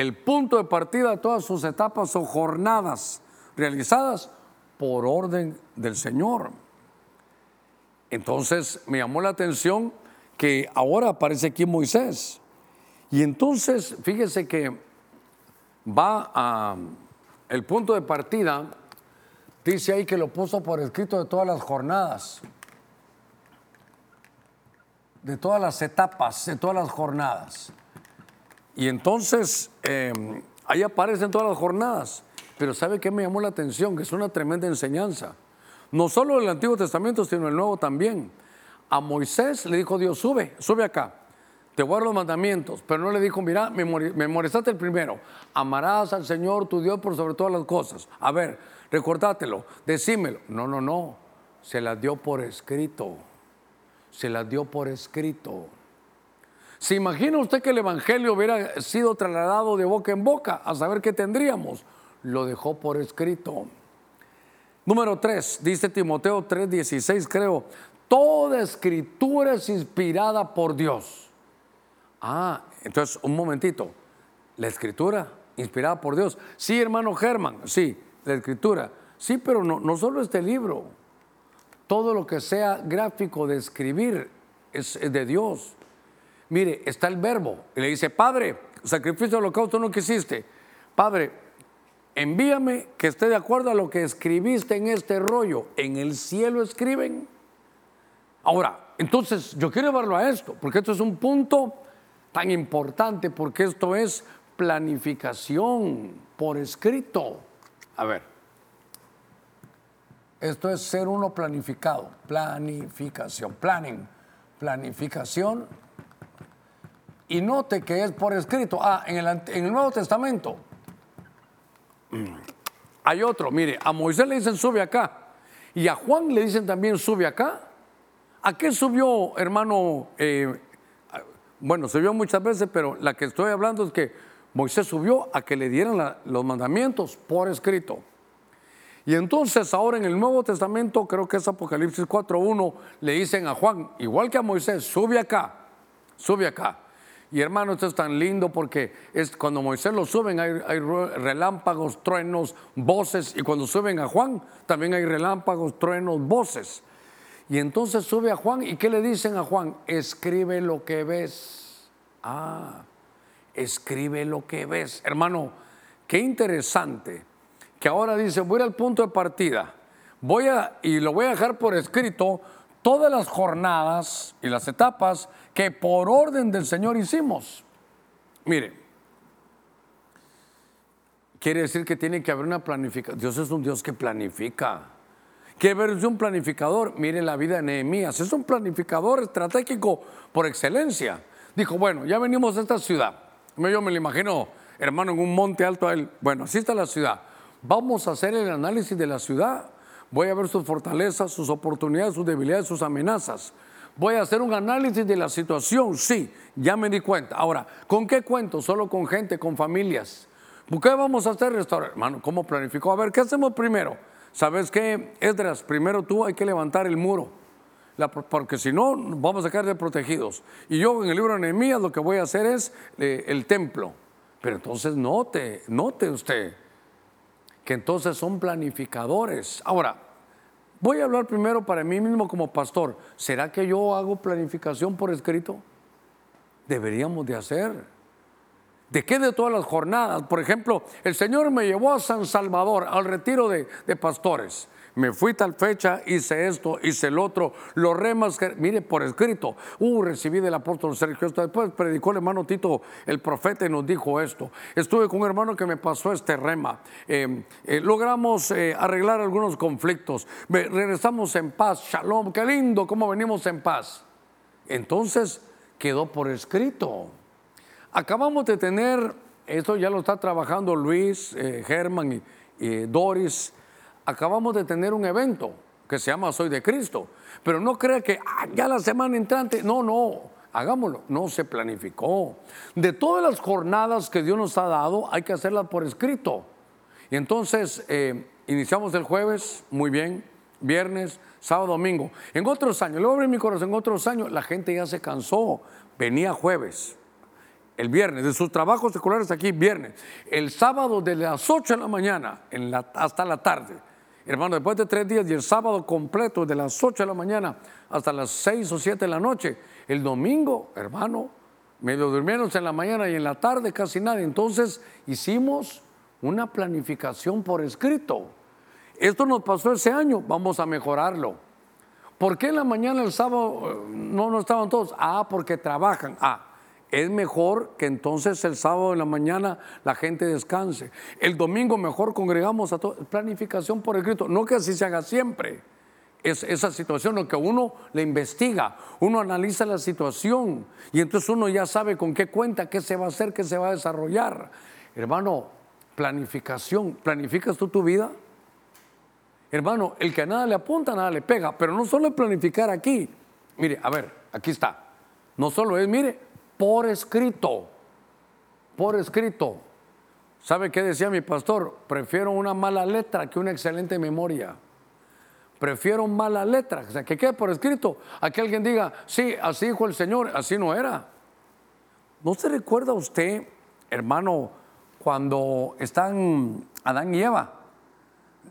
el punto de partida de todas sus etapas o jornadas realizadas por orden del Señor. Entonces me llamó la atención que ahora aparece aquí Moisés. Y entonces, fíjese que va a el punto de partida, dice ahí que lo puso por escrito de todas las jornadas, de todas las etapas, de todas las jornadas. Y entonces em, ahí aparecen todas las jornadas. Pero ¿sabe qué me llamó la atención? Que es una tremenda enseñanza. No solo el Antiguo Testamento, sino el Nuevo también. A Moisés le dijo Dios, sube, sube acá te guardo los mandamientos, pero no le dijo, mira, memorizaste el primero, amarás al Señor tu Dios por sobre todas las cosas. A ver, recordátelo, decímelo. No, no, no, se las dio por escrito, se las dio por escrito. ¿Se imagina usted que el Evangelio hubiera sido trasladado de boca en boca? A saber qué tendríamos. Lo dejó por escrito. Número 3, dice Timoteo 3:16, creo, toda escritura es inspirada por Dios Ah, entonces, un momentito. La escritura, inspirada por Dios. Sí, hermano Germán, sí, la escritura. Sí, pero no, solo este libro. Todo lo que sea gráfico de escribir es, es de Dios. Mire, está el verbo. Y le dice, Padre, sacrificio de holocausto no quisiste. Padre, envíame que esté de acuerdo a lo que escribiste en este rollo. En el cielo escriben. Ahora, entonces yo quiero llevarlo a esto, porque esto es un punto tan importante, porque esto es planificación por escrito. A ver, esto es ser uno planificado, planificación, planning, planificación. Y note que es por escrito. Ah, en el, Nuevo Testamento hay otro, mire, a Moisés le dicen sube acá y a Juan le dicen también sube acá. ¿A qué subió, hermano? Eh, bueno, subió muchas veces, pero la que estoy hablando es que Moisés subió a que le dieran los mandamientos por escrito. Y entonces ahora en el Nuevo Testamento, creo que es Apocalipsis 4.1, le dicen a Juan, igual que a Moisés, sube acá, sube acá. Y hermano, esto es tan lindo porque es cuando Moisés lo suben hay, relámpagos, truenos, voces. Y cuando suben a Juan también hay relámpagos, truenos, voces. Y entonces sube a Juan y ¿qué le dicen a Juan? Escribe lo que ves. Ah, escribe lo que ves. Hermano, qué interesante que ahora dice, voy al punto de partida. Voy a, y lo voy a dejar por escrito, todas las jornadas y las etapas que por orden del Señor hicimos. Mire, quiere decir que tiene que haber una planificación. Dios es un Dios que planifica. ¿Qué ver un planificador? Mire la vida de Nehemías. Es un planificador estratégico por excelencia. Dijo, bueno, ya venimos a esta ciudad. Yo me lo imagino, hermano, en un monte alto a él. Bueno, así está la ciudad. Vamos a hacer el análisis de la ciudad. Voy a ver sus fortalezas, sus oportunidades, sus debilidades, sus amenazas. Voy a hacer un análisis de la situación, sí, ya me di cuenta. Ahora, ¿con qué cuento? Solo con gente, con familias. ¿Por qué vamos a hacer restaurar? Hermano, ¿cómo planificó? A ver, ¿qué hacemos primero? ¿Sabes qué, Esdras? Primero tú hay que levantar el muro, porque si no, vamos a quedar desprotegidos. Y yo en el libro de Nehemías lo que voy a hacer es eh, el templo. Pero entonces note, note usted que entonces son planificadores. Ahora, voy a hablar primero para mí mismo como pastor. ¿Será que yo hago planificación por escrito? Deberíamos de hacer. ¿De qué de todas las jornadas? Por ejemplo, el Señor me llevó a San Salvador, al retiro de, de pastores me fui tal fecha, hice esto, hice el otro, los remas, mire, por escrito, uh, recibí del apóstol Sergio esto, después predicó el hermano Tito, el profeta, y nos dijo esto. Estuve con un hermano que me pasó este rema, eh, eh, logramos eh, arreglar algunos conflictos, regresamos en paz, shalom, qué lindo, cómo venimos en paz. Entonces quedó por escrito. Acabamos de tener, esto ya lo está trabajando Luis, Germán y Doris, acabamos de tener un evento que se llama Soy de Cristo. Pero no crea que ah, ya la semana entrante, no, no, hagámoslo. No se planificó. De todas las jornadas que Dios nos ha dado, hay que hacerlas por escrito. Y entonces eh, iniciamos el jueves, muy bien, viernes, sábado, domingo. En otros años, luego abrí mi corazón, en otros años la gente ya se cansó. Venía jueves, el viernes, de sus trabajos escolares aquí, viernes. El sábado de las 8 de la mañana hasta la tarde Hermano, después de tres días y el sábado completo, de las 8 de la mañana hasta las 6 o 7 de la noche, el domingo, hermano, medio durmieron en la mañana y en la tarde casi nada. Entonces hicimos una planificación por escrito. Esto nos pasó ese año, vamos a mejorarlo. ¿Por qué en la mañana el sábado eh, no, no estaban todos? Ah, porque trabajan. Ah, es mejor que entonces el sábado en la mañana la gente descanse. El domingo mejor congregamos a todos. Planificación por escrito. No que así se haga siempre. Es esa situación, lo que uno le investiga, uno analiza la situación y entonces uno ya sabe con qué cuenta, qué se va a hacer, qué se va a desarrollar. Hermano, planificación. ¿Planificas tú tu vida? Hermano, el que a nada le apunta, nada le pega. Pero no solo es planificar aquí. Mire, a ver, aquí está. No solo es, mire, por escrito, por escrito. ¿Sabe qué decía mi pastor? Prefiero una mala letra que una excelente memoria. Prefiero mala letra, o sea, que quede por escrito. A que alguien diga, sí, así dijo el Señor, así no era. ¿No se recuerda usted, hermano, cuando están Adán y Eva?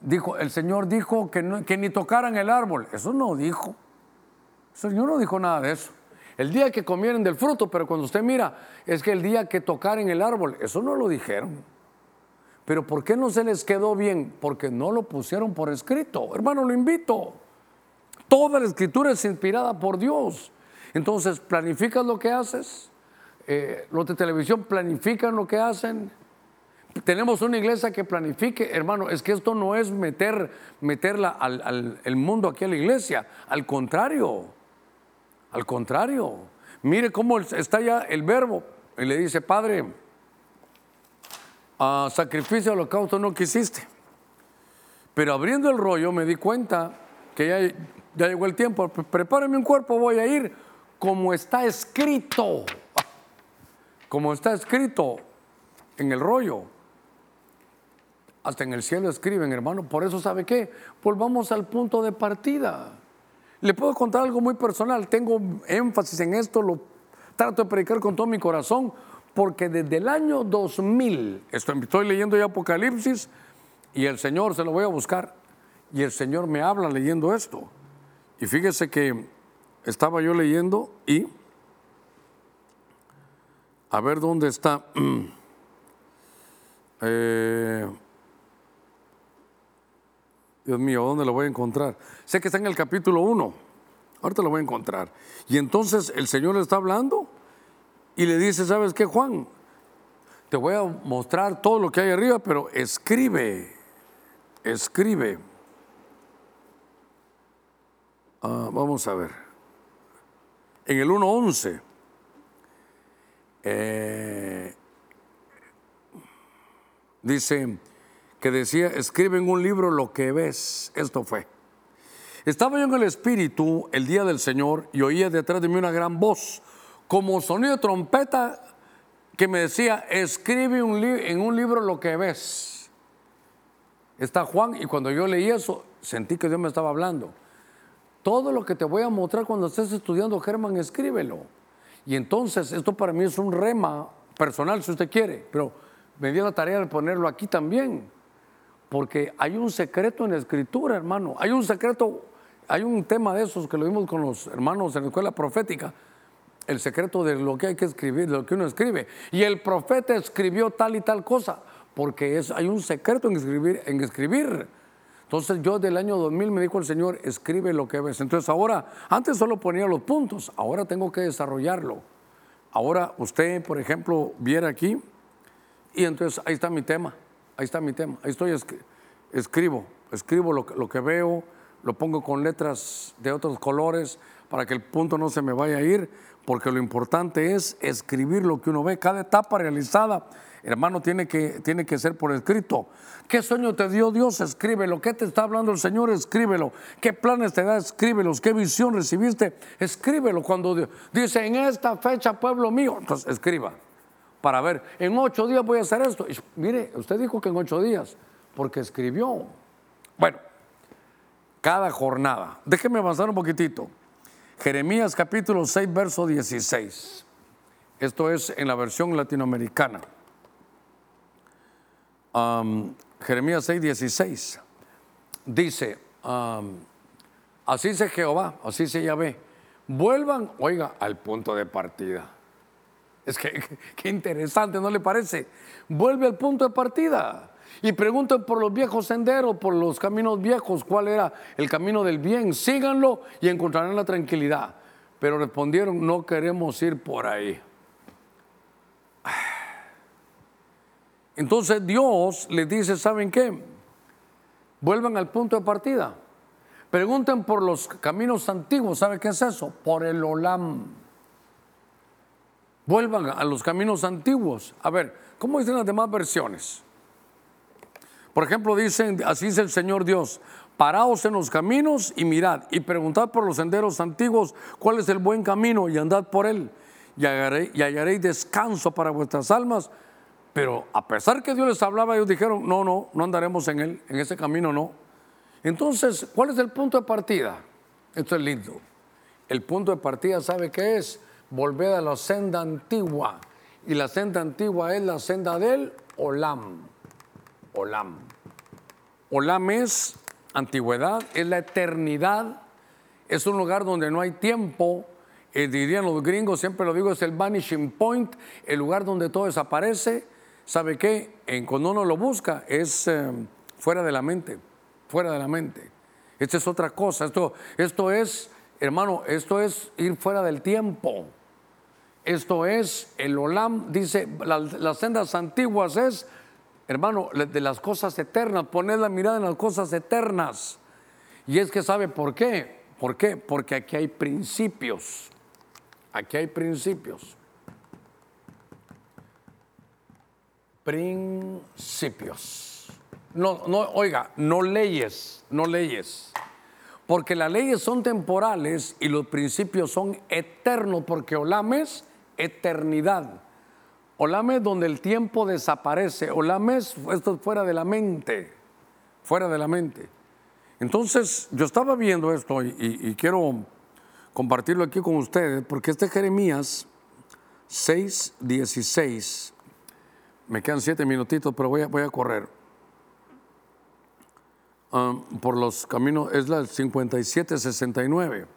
Dijo, el Señor dijo que, que ni tocaran el árbol. Eso no dijo. El Señor no dijo nada de eso. El día que comieran del fruto, pero cuando usted mira, es que el día que tocaran el árbol, eso no lo dijeron. Pero ¿por qué no se les quedó bien? Porque no lo pusieron por escrito. Hermano, lo invito. Toda la escritura es inspirada por Dios. Entonces, planificas lo que haces. Eh, los de televisión planifican lo que hacen. Tenemos una iglesia que planifique, hermano, es que esto no es meter, meterla al, el mundo aquí a la iglesia. Al contrario, al contrario. Mire cómo está ya el verbo. Y le dice, Padre, a sacrificio holocausto no quisiste. Pero abriendo el rollo me di cuenta que ya, ya llegó el tiempo. Prepárame un cuerpo, voy a ir como está escrito. Como está escrito en el rollo. Hasta en el cielo escriben, hermano. Por eso, ¿sabe qué? Volvamos al punto de partida. Le puedo contar algo muy personal. Tengo énfasis en esto, lo trato de predicar con todo mi corazón, porque desde el año 2000, estoy, estoy leyendo ya Apocalipsis y el Señor, se lo voy a buscar, y el Señor me habla leyendo esto. Y fíjese que estaba yo leyendo y a ver dónde está. Eh, Dios mío, ¿dónde lo voy a encontrar? Sé que está en el capítulo 1. Ahorita lo voy a encontrar. Y entonces el Señor le está hablando y le dice, ¿sabes qué, Juan? Te voy a mostrar todo lo que hay arriba, pero escribe, escribe. Ah, vamos a ver. En el 1.11, eh, dice que decía, escribe en un libro lo que ves. Esto fue. Estaba yo en el Espíritu el día del Señor y oía detrás de mí una gran voz como sonido de trompeta que me decía, escribe en un libro lo que ves. Está Juan y cuando yo leí eso, sentí que Dios me estaba hablando. Todo lo que te voy a mostrar cuando estés estudiando Germán, escríbelo. Y entonces, esto para mí es un rema personal, si usted quiere, pero me dio la tarea de ponerlo aquí también. Porque hay un secreto en la escritura, hermano. Hay un secreto, hay un tema de esos que lo vimos con los hermanos en la escuela profética el secreto de lo que hay que escribir, de lo que uno escribe. Y el profeta escribió tal y tal cosa, porque es, hay un secreto en escribir, en escribir. Entonces yo del año 2000 me dijo el Señor, escribe lo que ves. Entonces ahora, antes solo ponía los puntos, ahora tengo que desarrollarlo. Ahora usted, por ejemplo, viera aquí y entonces ahí está mi tema, ahí está mi tema, ahí estoy, escribo, escribo lo, que veo, lo pongo con letras de otros colores para que el punto no se me vaya a ir porque lo importante es escribir lo que uno ve. Cada etapa realizada, hermano, tiene que, tiene que ser por escrito. ¿Qué sueño te dio Dios? Escríbelo. ¿Qué te está hablando el Señor? Escríbelo. ¿Qué planes te da? Escríbelos. ¿Qué visión recibiste? Escríbelo. Cuando dice, en esta fecha, pueblo mío, entonces escriba. Para ver, en ocho días voy a hacer esto. mire, usted dijo que en ocho días, porque escribió. Bueno, cada jornada. Déjeme avanzar un poquitito. Jeremías capítulo 6, verso 16. Esto es en la versión latinoamericana. Jeremías 6, 16. Dice, así dice Jehová, así se Yahvé, vuelvan, oiga, al punto de partida. Es que, qué interesante, ¿no le parece? Vuelve al punto de partida. Y pregunten por los viejos senderos, por los caminos viejos, cuál era el camino del bien. Síganlo y encontrarán la tranquilidad. Pero respondieron, no queremos ir por ahí. Entonces Dios les dice, ¿saben qué? Vuelvan al punto de partida. Pregunten por los caminos antiguos. ¿Sabe qué es eso? Por el Olam. Vuelvan a los caminos antiguos. A ver, ¿cómo dicen las demás versiones? Por ejemplo, dicen, así dice el Señor Dios, paraos en los caminos y mirad y preguntad por los senderos antiguos cuál es el buen camino y andad por él y, hallaréis descanso para vuestras almas. Pero a pesar que Dios les hablaba, ellos dijeron, no, no, no andaremos en él, en ese camino no. Entonces, ¿cuál es el punto de partida? Esto es lindo. El punto de partida, ¿sabe qué es? Volver a la senda antigua. y la senda antigua es la senda del Olam. Olam. Olam es antigüedad, es la eternidad, es un lugar donde no hay tiempo, eh, dirían los gringos, siempre lo digo, es el vanishing point, el lugar donde todo desaparece. ¿Sabe qué? Cuando uno lo busca es eh, fuera de la mente, fuera de la mente. Esta es otra cosa, esto, esto es, hermano, esto es ir fuera del tiempo. Esto es, el Olam dice, las sendas antiguas es, hermano, de las cosas eternas, poner la mirada en las cosas eternas. Y es que sabe por qué. ¿Por qué? Porque aquí hay principios. Aquí hay principios. Principios. No, no, oiga, no leyes, no leyes. Porque las leyes son temporales y los principios son eternos, porque Olam es eternidad. Olam es donde el tiempo desaparece. Olam es esto fuera de la mente, fuera de la mente. Entonces, yo estaba viendo esto y quiero compartirlo aquí con ustedes, porque este Jeremías 6, 16, me quedan siete minutitos, pero voy a, voy a correr. Ah, por los caminos, es la 5769.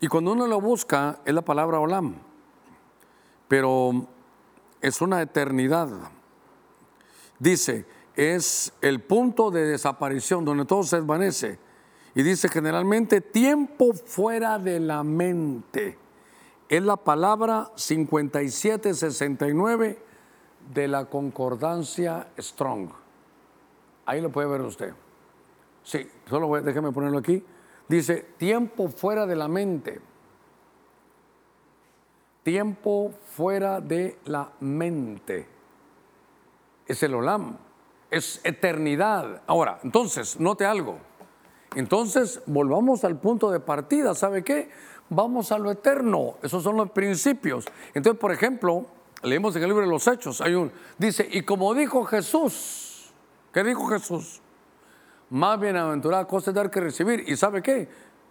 Y cuando uno lo busca, es la palabra Olam, pero es una eternidad. Dice, es el punto de desaparición donde todo se desvanece y dice generalmente tiempo fuera de la mente. Es la palabra 5769 de la concordancia Strong. Ahí lo puede ver usted. Sí, solo voy, déjeme ponerlo aquí. Dice tiempo fuera de la mente. Tiempo fuera de la mente. Es el olam. Es eternidad. Ahora, entonces, note algo. Entonces, volvamos al punto de partida, ¿sabe qué? Vamos a lo eterno, esos son los principios. Entonces, por ejemplo, leemos en el libro de los Hechos, hay un, dice, y como dijo Jesús, ¿qué dijo Jesús? Más bienaventurada cosa es dar que recibir. ¿Y sabe qué?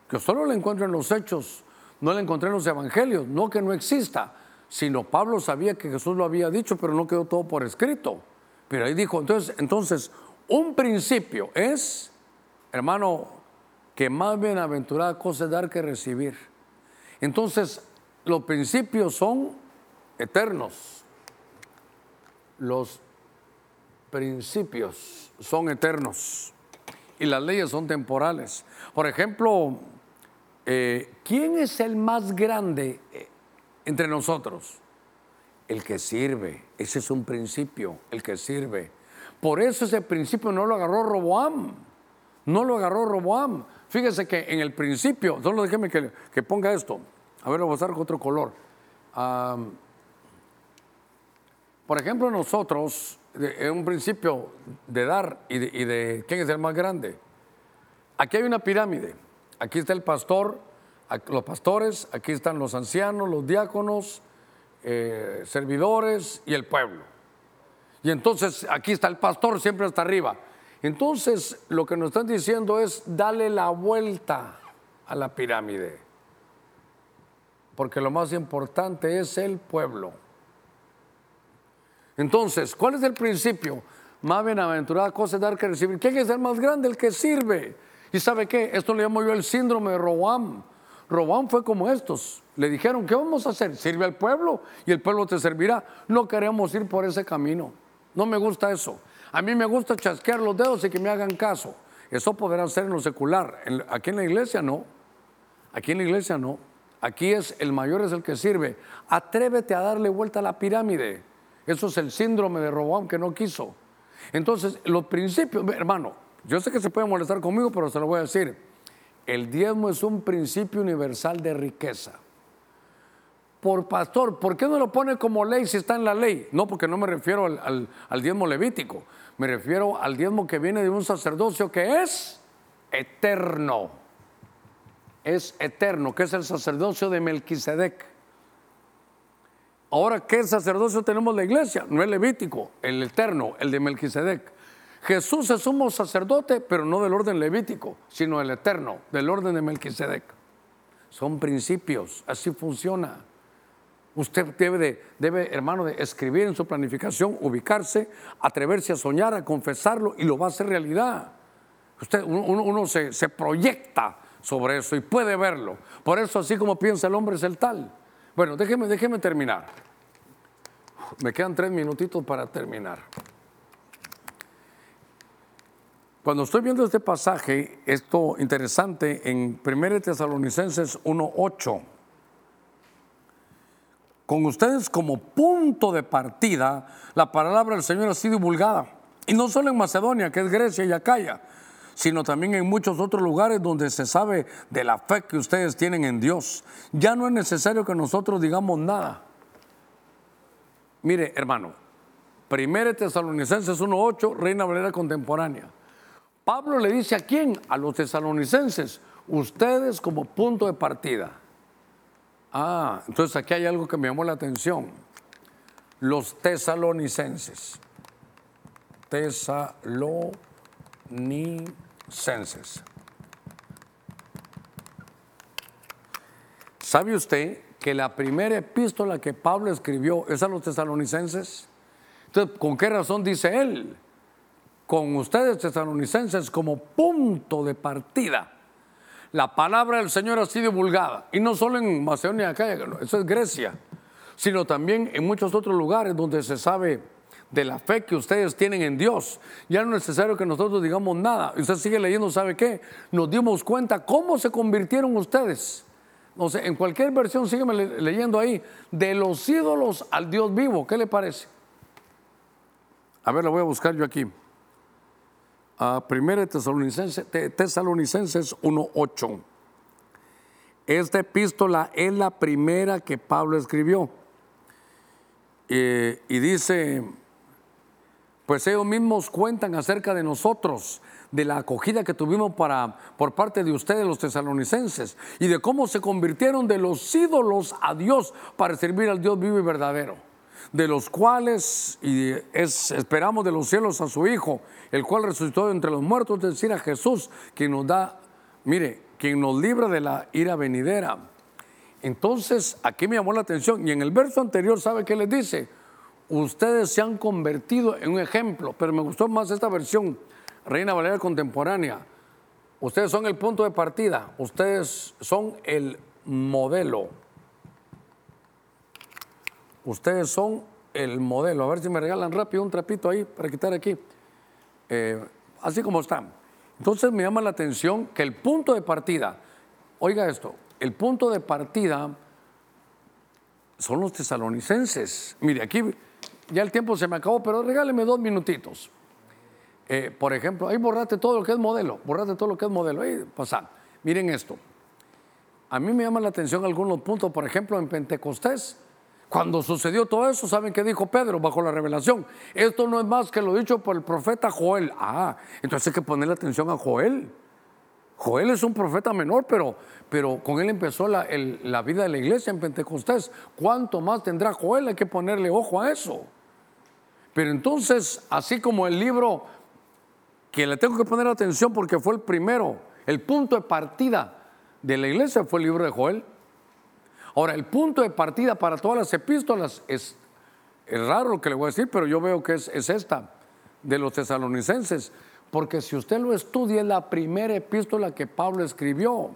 Que solo lo encuentro en los Hechos, no lo encontré en los Evangelios, no que no exista, sino Pablo sabía que Jesús lo había dicho, pero no quedó todo por escrito. Pero ahí dijo, entonces, entonces un principio es, hermano, que más bienaventurada cosa es dar que recibir. Entonces, los principios son eternos. Los principios son eternos y las leyes son temporales. Por ejemplo, eh, ¿quién es el más grande eh, entre nosotros? El que sirve. Ese es un principio, el que sirve. Por eso ese principio no lo agarró Roboam. No lo agarró Roboam. Fíjese que en el principio, solo déjeme que, ponga esto. A ver, lo voy a usar con otro color. por ejemplo, nosotros, en un principio de dar y de, quién es el más grande. Aquí hay una pirámide. Aquí está el pastor, los pastores, aquí están los ancianos, los diáconos, eh, servidores y el pueblo. Y entonces aquí está el pastor siempre hasta arriba. Entonces, lo que nos están diciendo es, dale la vuelta a la pirámide. Porque lo más importante es el pueblo. Entonces, ¿cuál es el principio? Más bienaventurada cosa es dar que recibir. ¿Quién es el más grande? El que sirve. ¿Y sabe qué? Esto le llamo yo el síndrome de Robam. Robam fue como estos. Le dijeron, ¿qué vamos a hacer? Sirve al pueblo y el pueblo te servirá. No queremos ir por ese camino. No me gusta eso. A mí me gusta chasquear los dedos y que me hagan caso. Eso podrá ser en lo secular. Aquí en la iglesia no. Aquí en la iglesia no. Aquí es el mayor es el que sirve. Atrévete a darle vuelta a la pirámide. Eso es el síndrome de Roboam que no quiso. Entonces, los principios, hermano, yo sé que se puede molestar conmigo, pero se lo voy a decir. El diezmo es un principio universal de riqueza por pastor, ¿por qué no lo pone como ley si está en la ley? No, porque no me refiero al, diezmo levítico, me refiero al diezmo que viene de un sacerdocio que es eterno. Es eterno, que es el sacerdocio de Melquisedec. Ahora, ¿qué sacerdocio tenemos en la iglesia? No es levítico, el eterno, el de Melquisedec. Jesús es sumo sacerdote, pero no del orden levítico, sino el eterno, del orden de Melquisedec. Son principios, así funciona. Usted debe, de, debe, hermano, de escribir en su planificación, ubicarse, atreverse a soñar, a confesarlo y lo va a hacer realidad. Usted, uno, se, se, proyecta sobre eso y puede verlo. Por eso, así como piensa el hombre, es el tal. Bueno, déjeme, déjeme terminar. Me quedan tres minutitos para terminar. Cuando estoy viendo este pasaje, esto interesante en 1 Tesalonicenses 1.8, con ustedes como punto de partida, la palabra del Señor ha sido divulgada. Y no solo en Macedonia, que es Grecia y Acaya, sino también en muchos otros lugares donde se sabe de la fe que ustedes tienen en Dios. Ya no es necesario que nosotros digamos nada. Mire, hermano, 1 Tesalonicenses 1.8, Reina Valera Contemporánea. Pablo le dice a quién? A los tesalonicenses, ustedes como punto de partida. Ah, entonces aquí hay algo que me llamó la atención. Los tesalonicenses. Tesalonicenses. ¿Sabe usted que la primera epístola que Pablo escribió es a los tesalonicenses? Entonces, ¿con qué razón dice él? Con ustedes tesalonicenses como punto de partida. La palabra del Señor ha sido divulgada, y no solo en Macedonia, acá, eso es Grecia, sino también en muchos otros lugares donde se sabe de la fe que ustedes tienen en Dios. Ya no es necesario que nosotros digamos nada. Usted sigue leyendo, ¿sabe qué? Nos dimos cuenta cómo se convirtieron ustedes. No sé, en cualquier versión, sígueme leyendo ahí, de los ídolos al Dios vivo. ¿Qué le parece? A ver, lo voy a buscar yo aquí a 1 Tesalonicenses, Tesalonicenses 1.8. Esta epístola es la primera que Pablo escribió. Y dice, pues ellos mismos cuentan acerca de nosotros, de la acogida que tuvimos para, por parte de ustedes los tesalonicenses y de cómo se convirtieron de los ídolos a Dios para servir al Dios vivo y verdadero de los cuales y esperamos de los cielos a su Hijo, el cual resucitó entre los muertos, es decir, a Jesús, quien nos da, mire, quien nos libra de la ira venidera. Entonces, aquí me llamó la atención, y en el verso anterior, ¿sabe qué les dice? Ustedes se han convertido en un ejemplo, pero me gustó más esta versión, Reina Valera Contemporánea. Ustedes son el punto de partida, ustedes son el modelo Ustedes son el modelo. A ver si me regalan rápido un trapito ahí para quitar aquí. Eh, así como están. Entonces me llama la atención que el punto de partida, oiga esto, el punto de partida son los tesalonicenses. Mire, aquí ya el tiempo se me acabó, pero regáleme dos minutitos. Eh, por ejemplo, ahí borrate todo lo que es modelo, borrate todo lo que es modelo. Ahí pasa. Miren esto. A mí me llama la atención algunos puntos, por ejemplo, en Pentecostés cuando sucedió todo eso, ¿saben qué dijo Pedro bajo la revelación? Esto no es más que lo dicho por el profeta Joel. Ah, entonces hay que ponerle atención a Joel. Joel es un profeta menor, pero, pero con él empezó la, la vida de la iglesia en Pentecostés. ¿Cuánto más tendrá Joel? Hay que ponerle ojo a eso. Pero entonces, así como el libro que le tengo que poner atención porque fue el primero, el punto de partida de la iglesia fue el libro de Joel. Ahora, el punto de partida para todas las epístolas es, raro lo que le voy a decir, pero yo veo que es, esta, de los tesalonicenses, porque si usted lo estudia, es la primera epístola que Pablo escribió.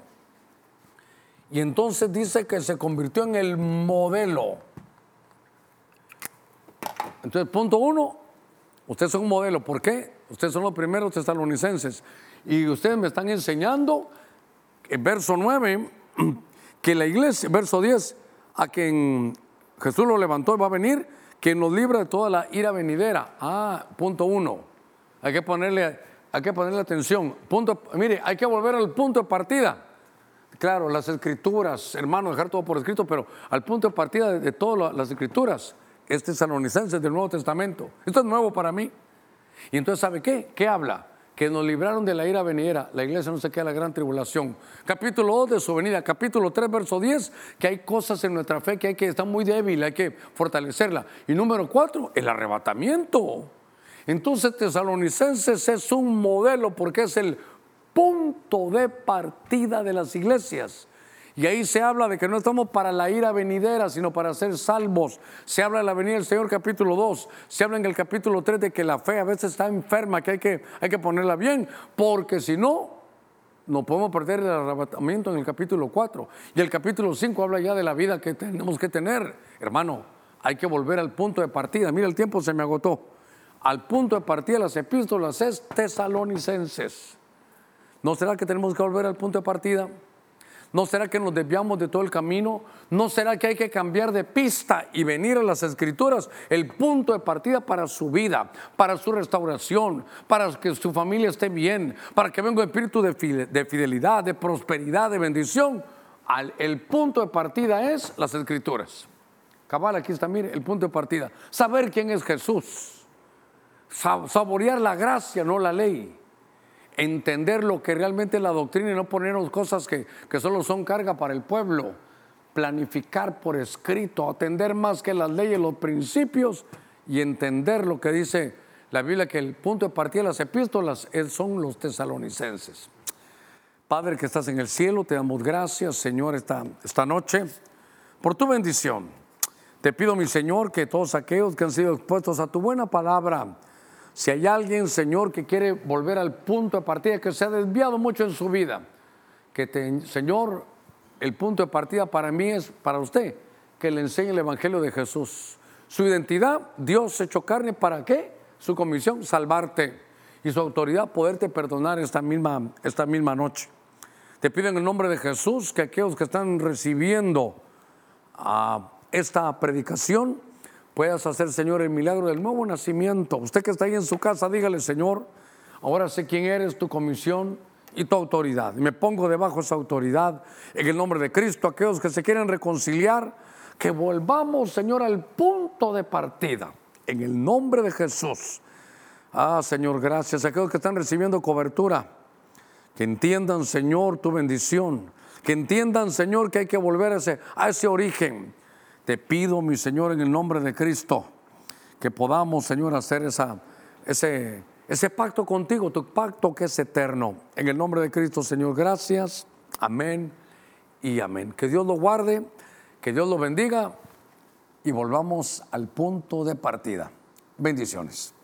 Y entonces dice que se convirtió en el modelo. Entonces, punto uno, ustedes son un modelo. ¿Por qué? Ustedes son los primeros tesalonicenses. Y ustedes me están enseñando, en verso 9, que la iglesia, verso 10, a quien Jesús lo levantó y va a venir, que nos libra de toda la ira venidera. Ah, punto uno. Hay que ponerle, hay que ponerle atención. Punto, mire, hay que volver al punto de partida. Claro, las escrituras, hermano, dejar todo por escrito, pero al punto de partida de, todas las escrituras, este salonicense del Nuevo Testamento. Esto es nuevo para mí. Y entonces, ¿sabe qué? ¿Qué habla? Que nos libraron de la ira venidera. La iglesia no se queda la gran tribulación. Capítulo 2 de su venida. Capítulo 3, verso 10, que hay cosas en nuestra fe que hay que estar muy débil, hay que fortalecerla. Y número 4, el arrebatamiento. Entonces Tesalonicenses es un modelo porque es el punto de partida de las iglesias. Y ahí se habla de que no estamos para la ira venidera, sino para ser salvos. Se habla de la venida del Señor capítulo 2. Se habla en el capítulo 3 de que la fe a veces está enferma, que hay que, hay que ponerla bien, porque si no, no podemos perder el arrebatamiento en el capítulo 4. Y el capítulo 5 habla ya de la vida que tenemos que tener. Hermano, hay que volver al punto de partida. Mira, el tiempo se me agotó. Al punto de partida las epístolas es tesalonicenses. ¿No será que tenemos que volver al punto de partida? ¿No será que nos desviamos de todo el camino? ¿No será que hay que cambiar de pista y venir a las escrituras? El punto de partida para su vida, para su restauración, para que su familia esté bien, para que venga un espíritu de fidelidad, de prosperidad, de bendición. el punto de partida es las escrituras. Cabal, aquí está, mire, el punto de partida. Saber quién es Jesús. Saborear la gracia, no la ley entender lo que realmente es la doctrina y no ponernos cosas que, que solo son carga para el pueblo. Planificar por escrito, atender más que las leyes, los principios y entender lo que dice la Biblia, que el punto de partida de las epístolas son los tesalonicenses. Padre que estás en el cielo, te damos gracias, Señor, esta, esta noche por tu bendición. Te pido, mi Señor, que todos aquellos que han sido expuestos a tu buena palabra, si hay alguien, Señor, que quiere volver al punto de partida, que se ha desviado mucho en su vida, que Señor, el punto de partida para mí es para usted, que le enseñe el Evangelio de Jesús. Su identidad, Dios hecho carne, ¿para qué? Su comisión, salvarte. Y su autoridad, poderte perdonar esta misma, esta misma noche. Te pido en el nombre de Jesús que aquellos que están recibiendo ah, esta predicación, puedas hacer, Señor, el milagro del nuevo nacimiento. Usted que está ahí en su casa, dígale, Señor, ahora sé quién eres, tu comisión y tu autoridad. Me pongo debajo de esa autoridad en el nombre de Cristo. Aquellos que se quieren reconciliar, que volvamos, Señor, al punto de partida. En el nombre de Jesús. Ah, Señor, gracias. Aquellos que están recibiendo cobertura, que entiendan, Señor, tu bendición. Que entiendan, Señor, que hay que volver a ese origen te pido, mi Señor, en el nombre de Cristo, que podamos, Señor, hacer ese, ese pacto contigo, tu pacto que es eterno. En el nombre de Cristo, Señor, gracias. Amén y amén. Que Dios lo guarde, que Dios lo bendiga y volvamos al punto de partida. Bendiciones.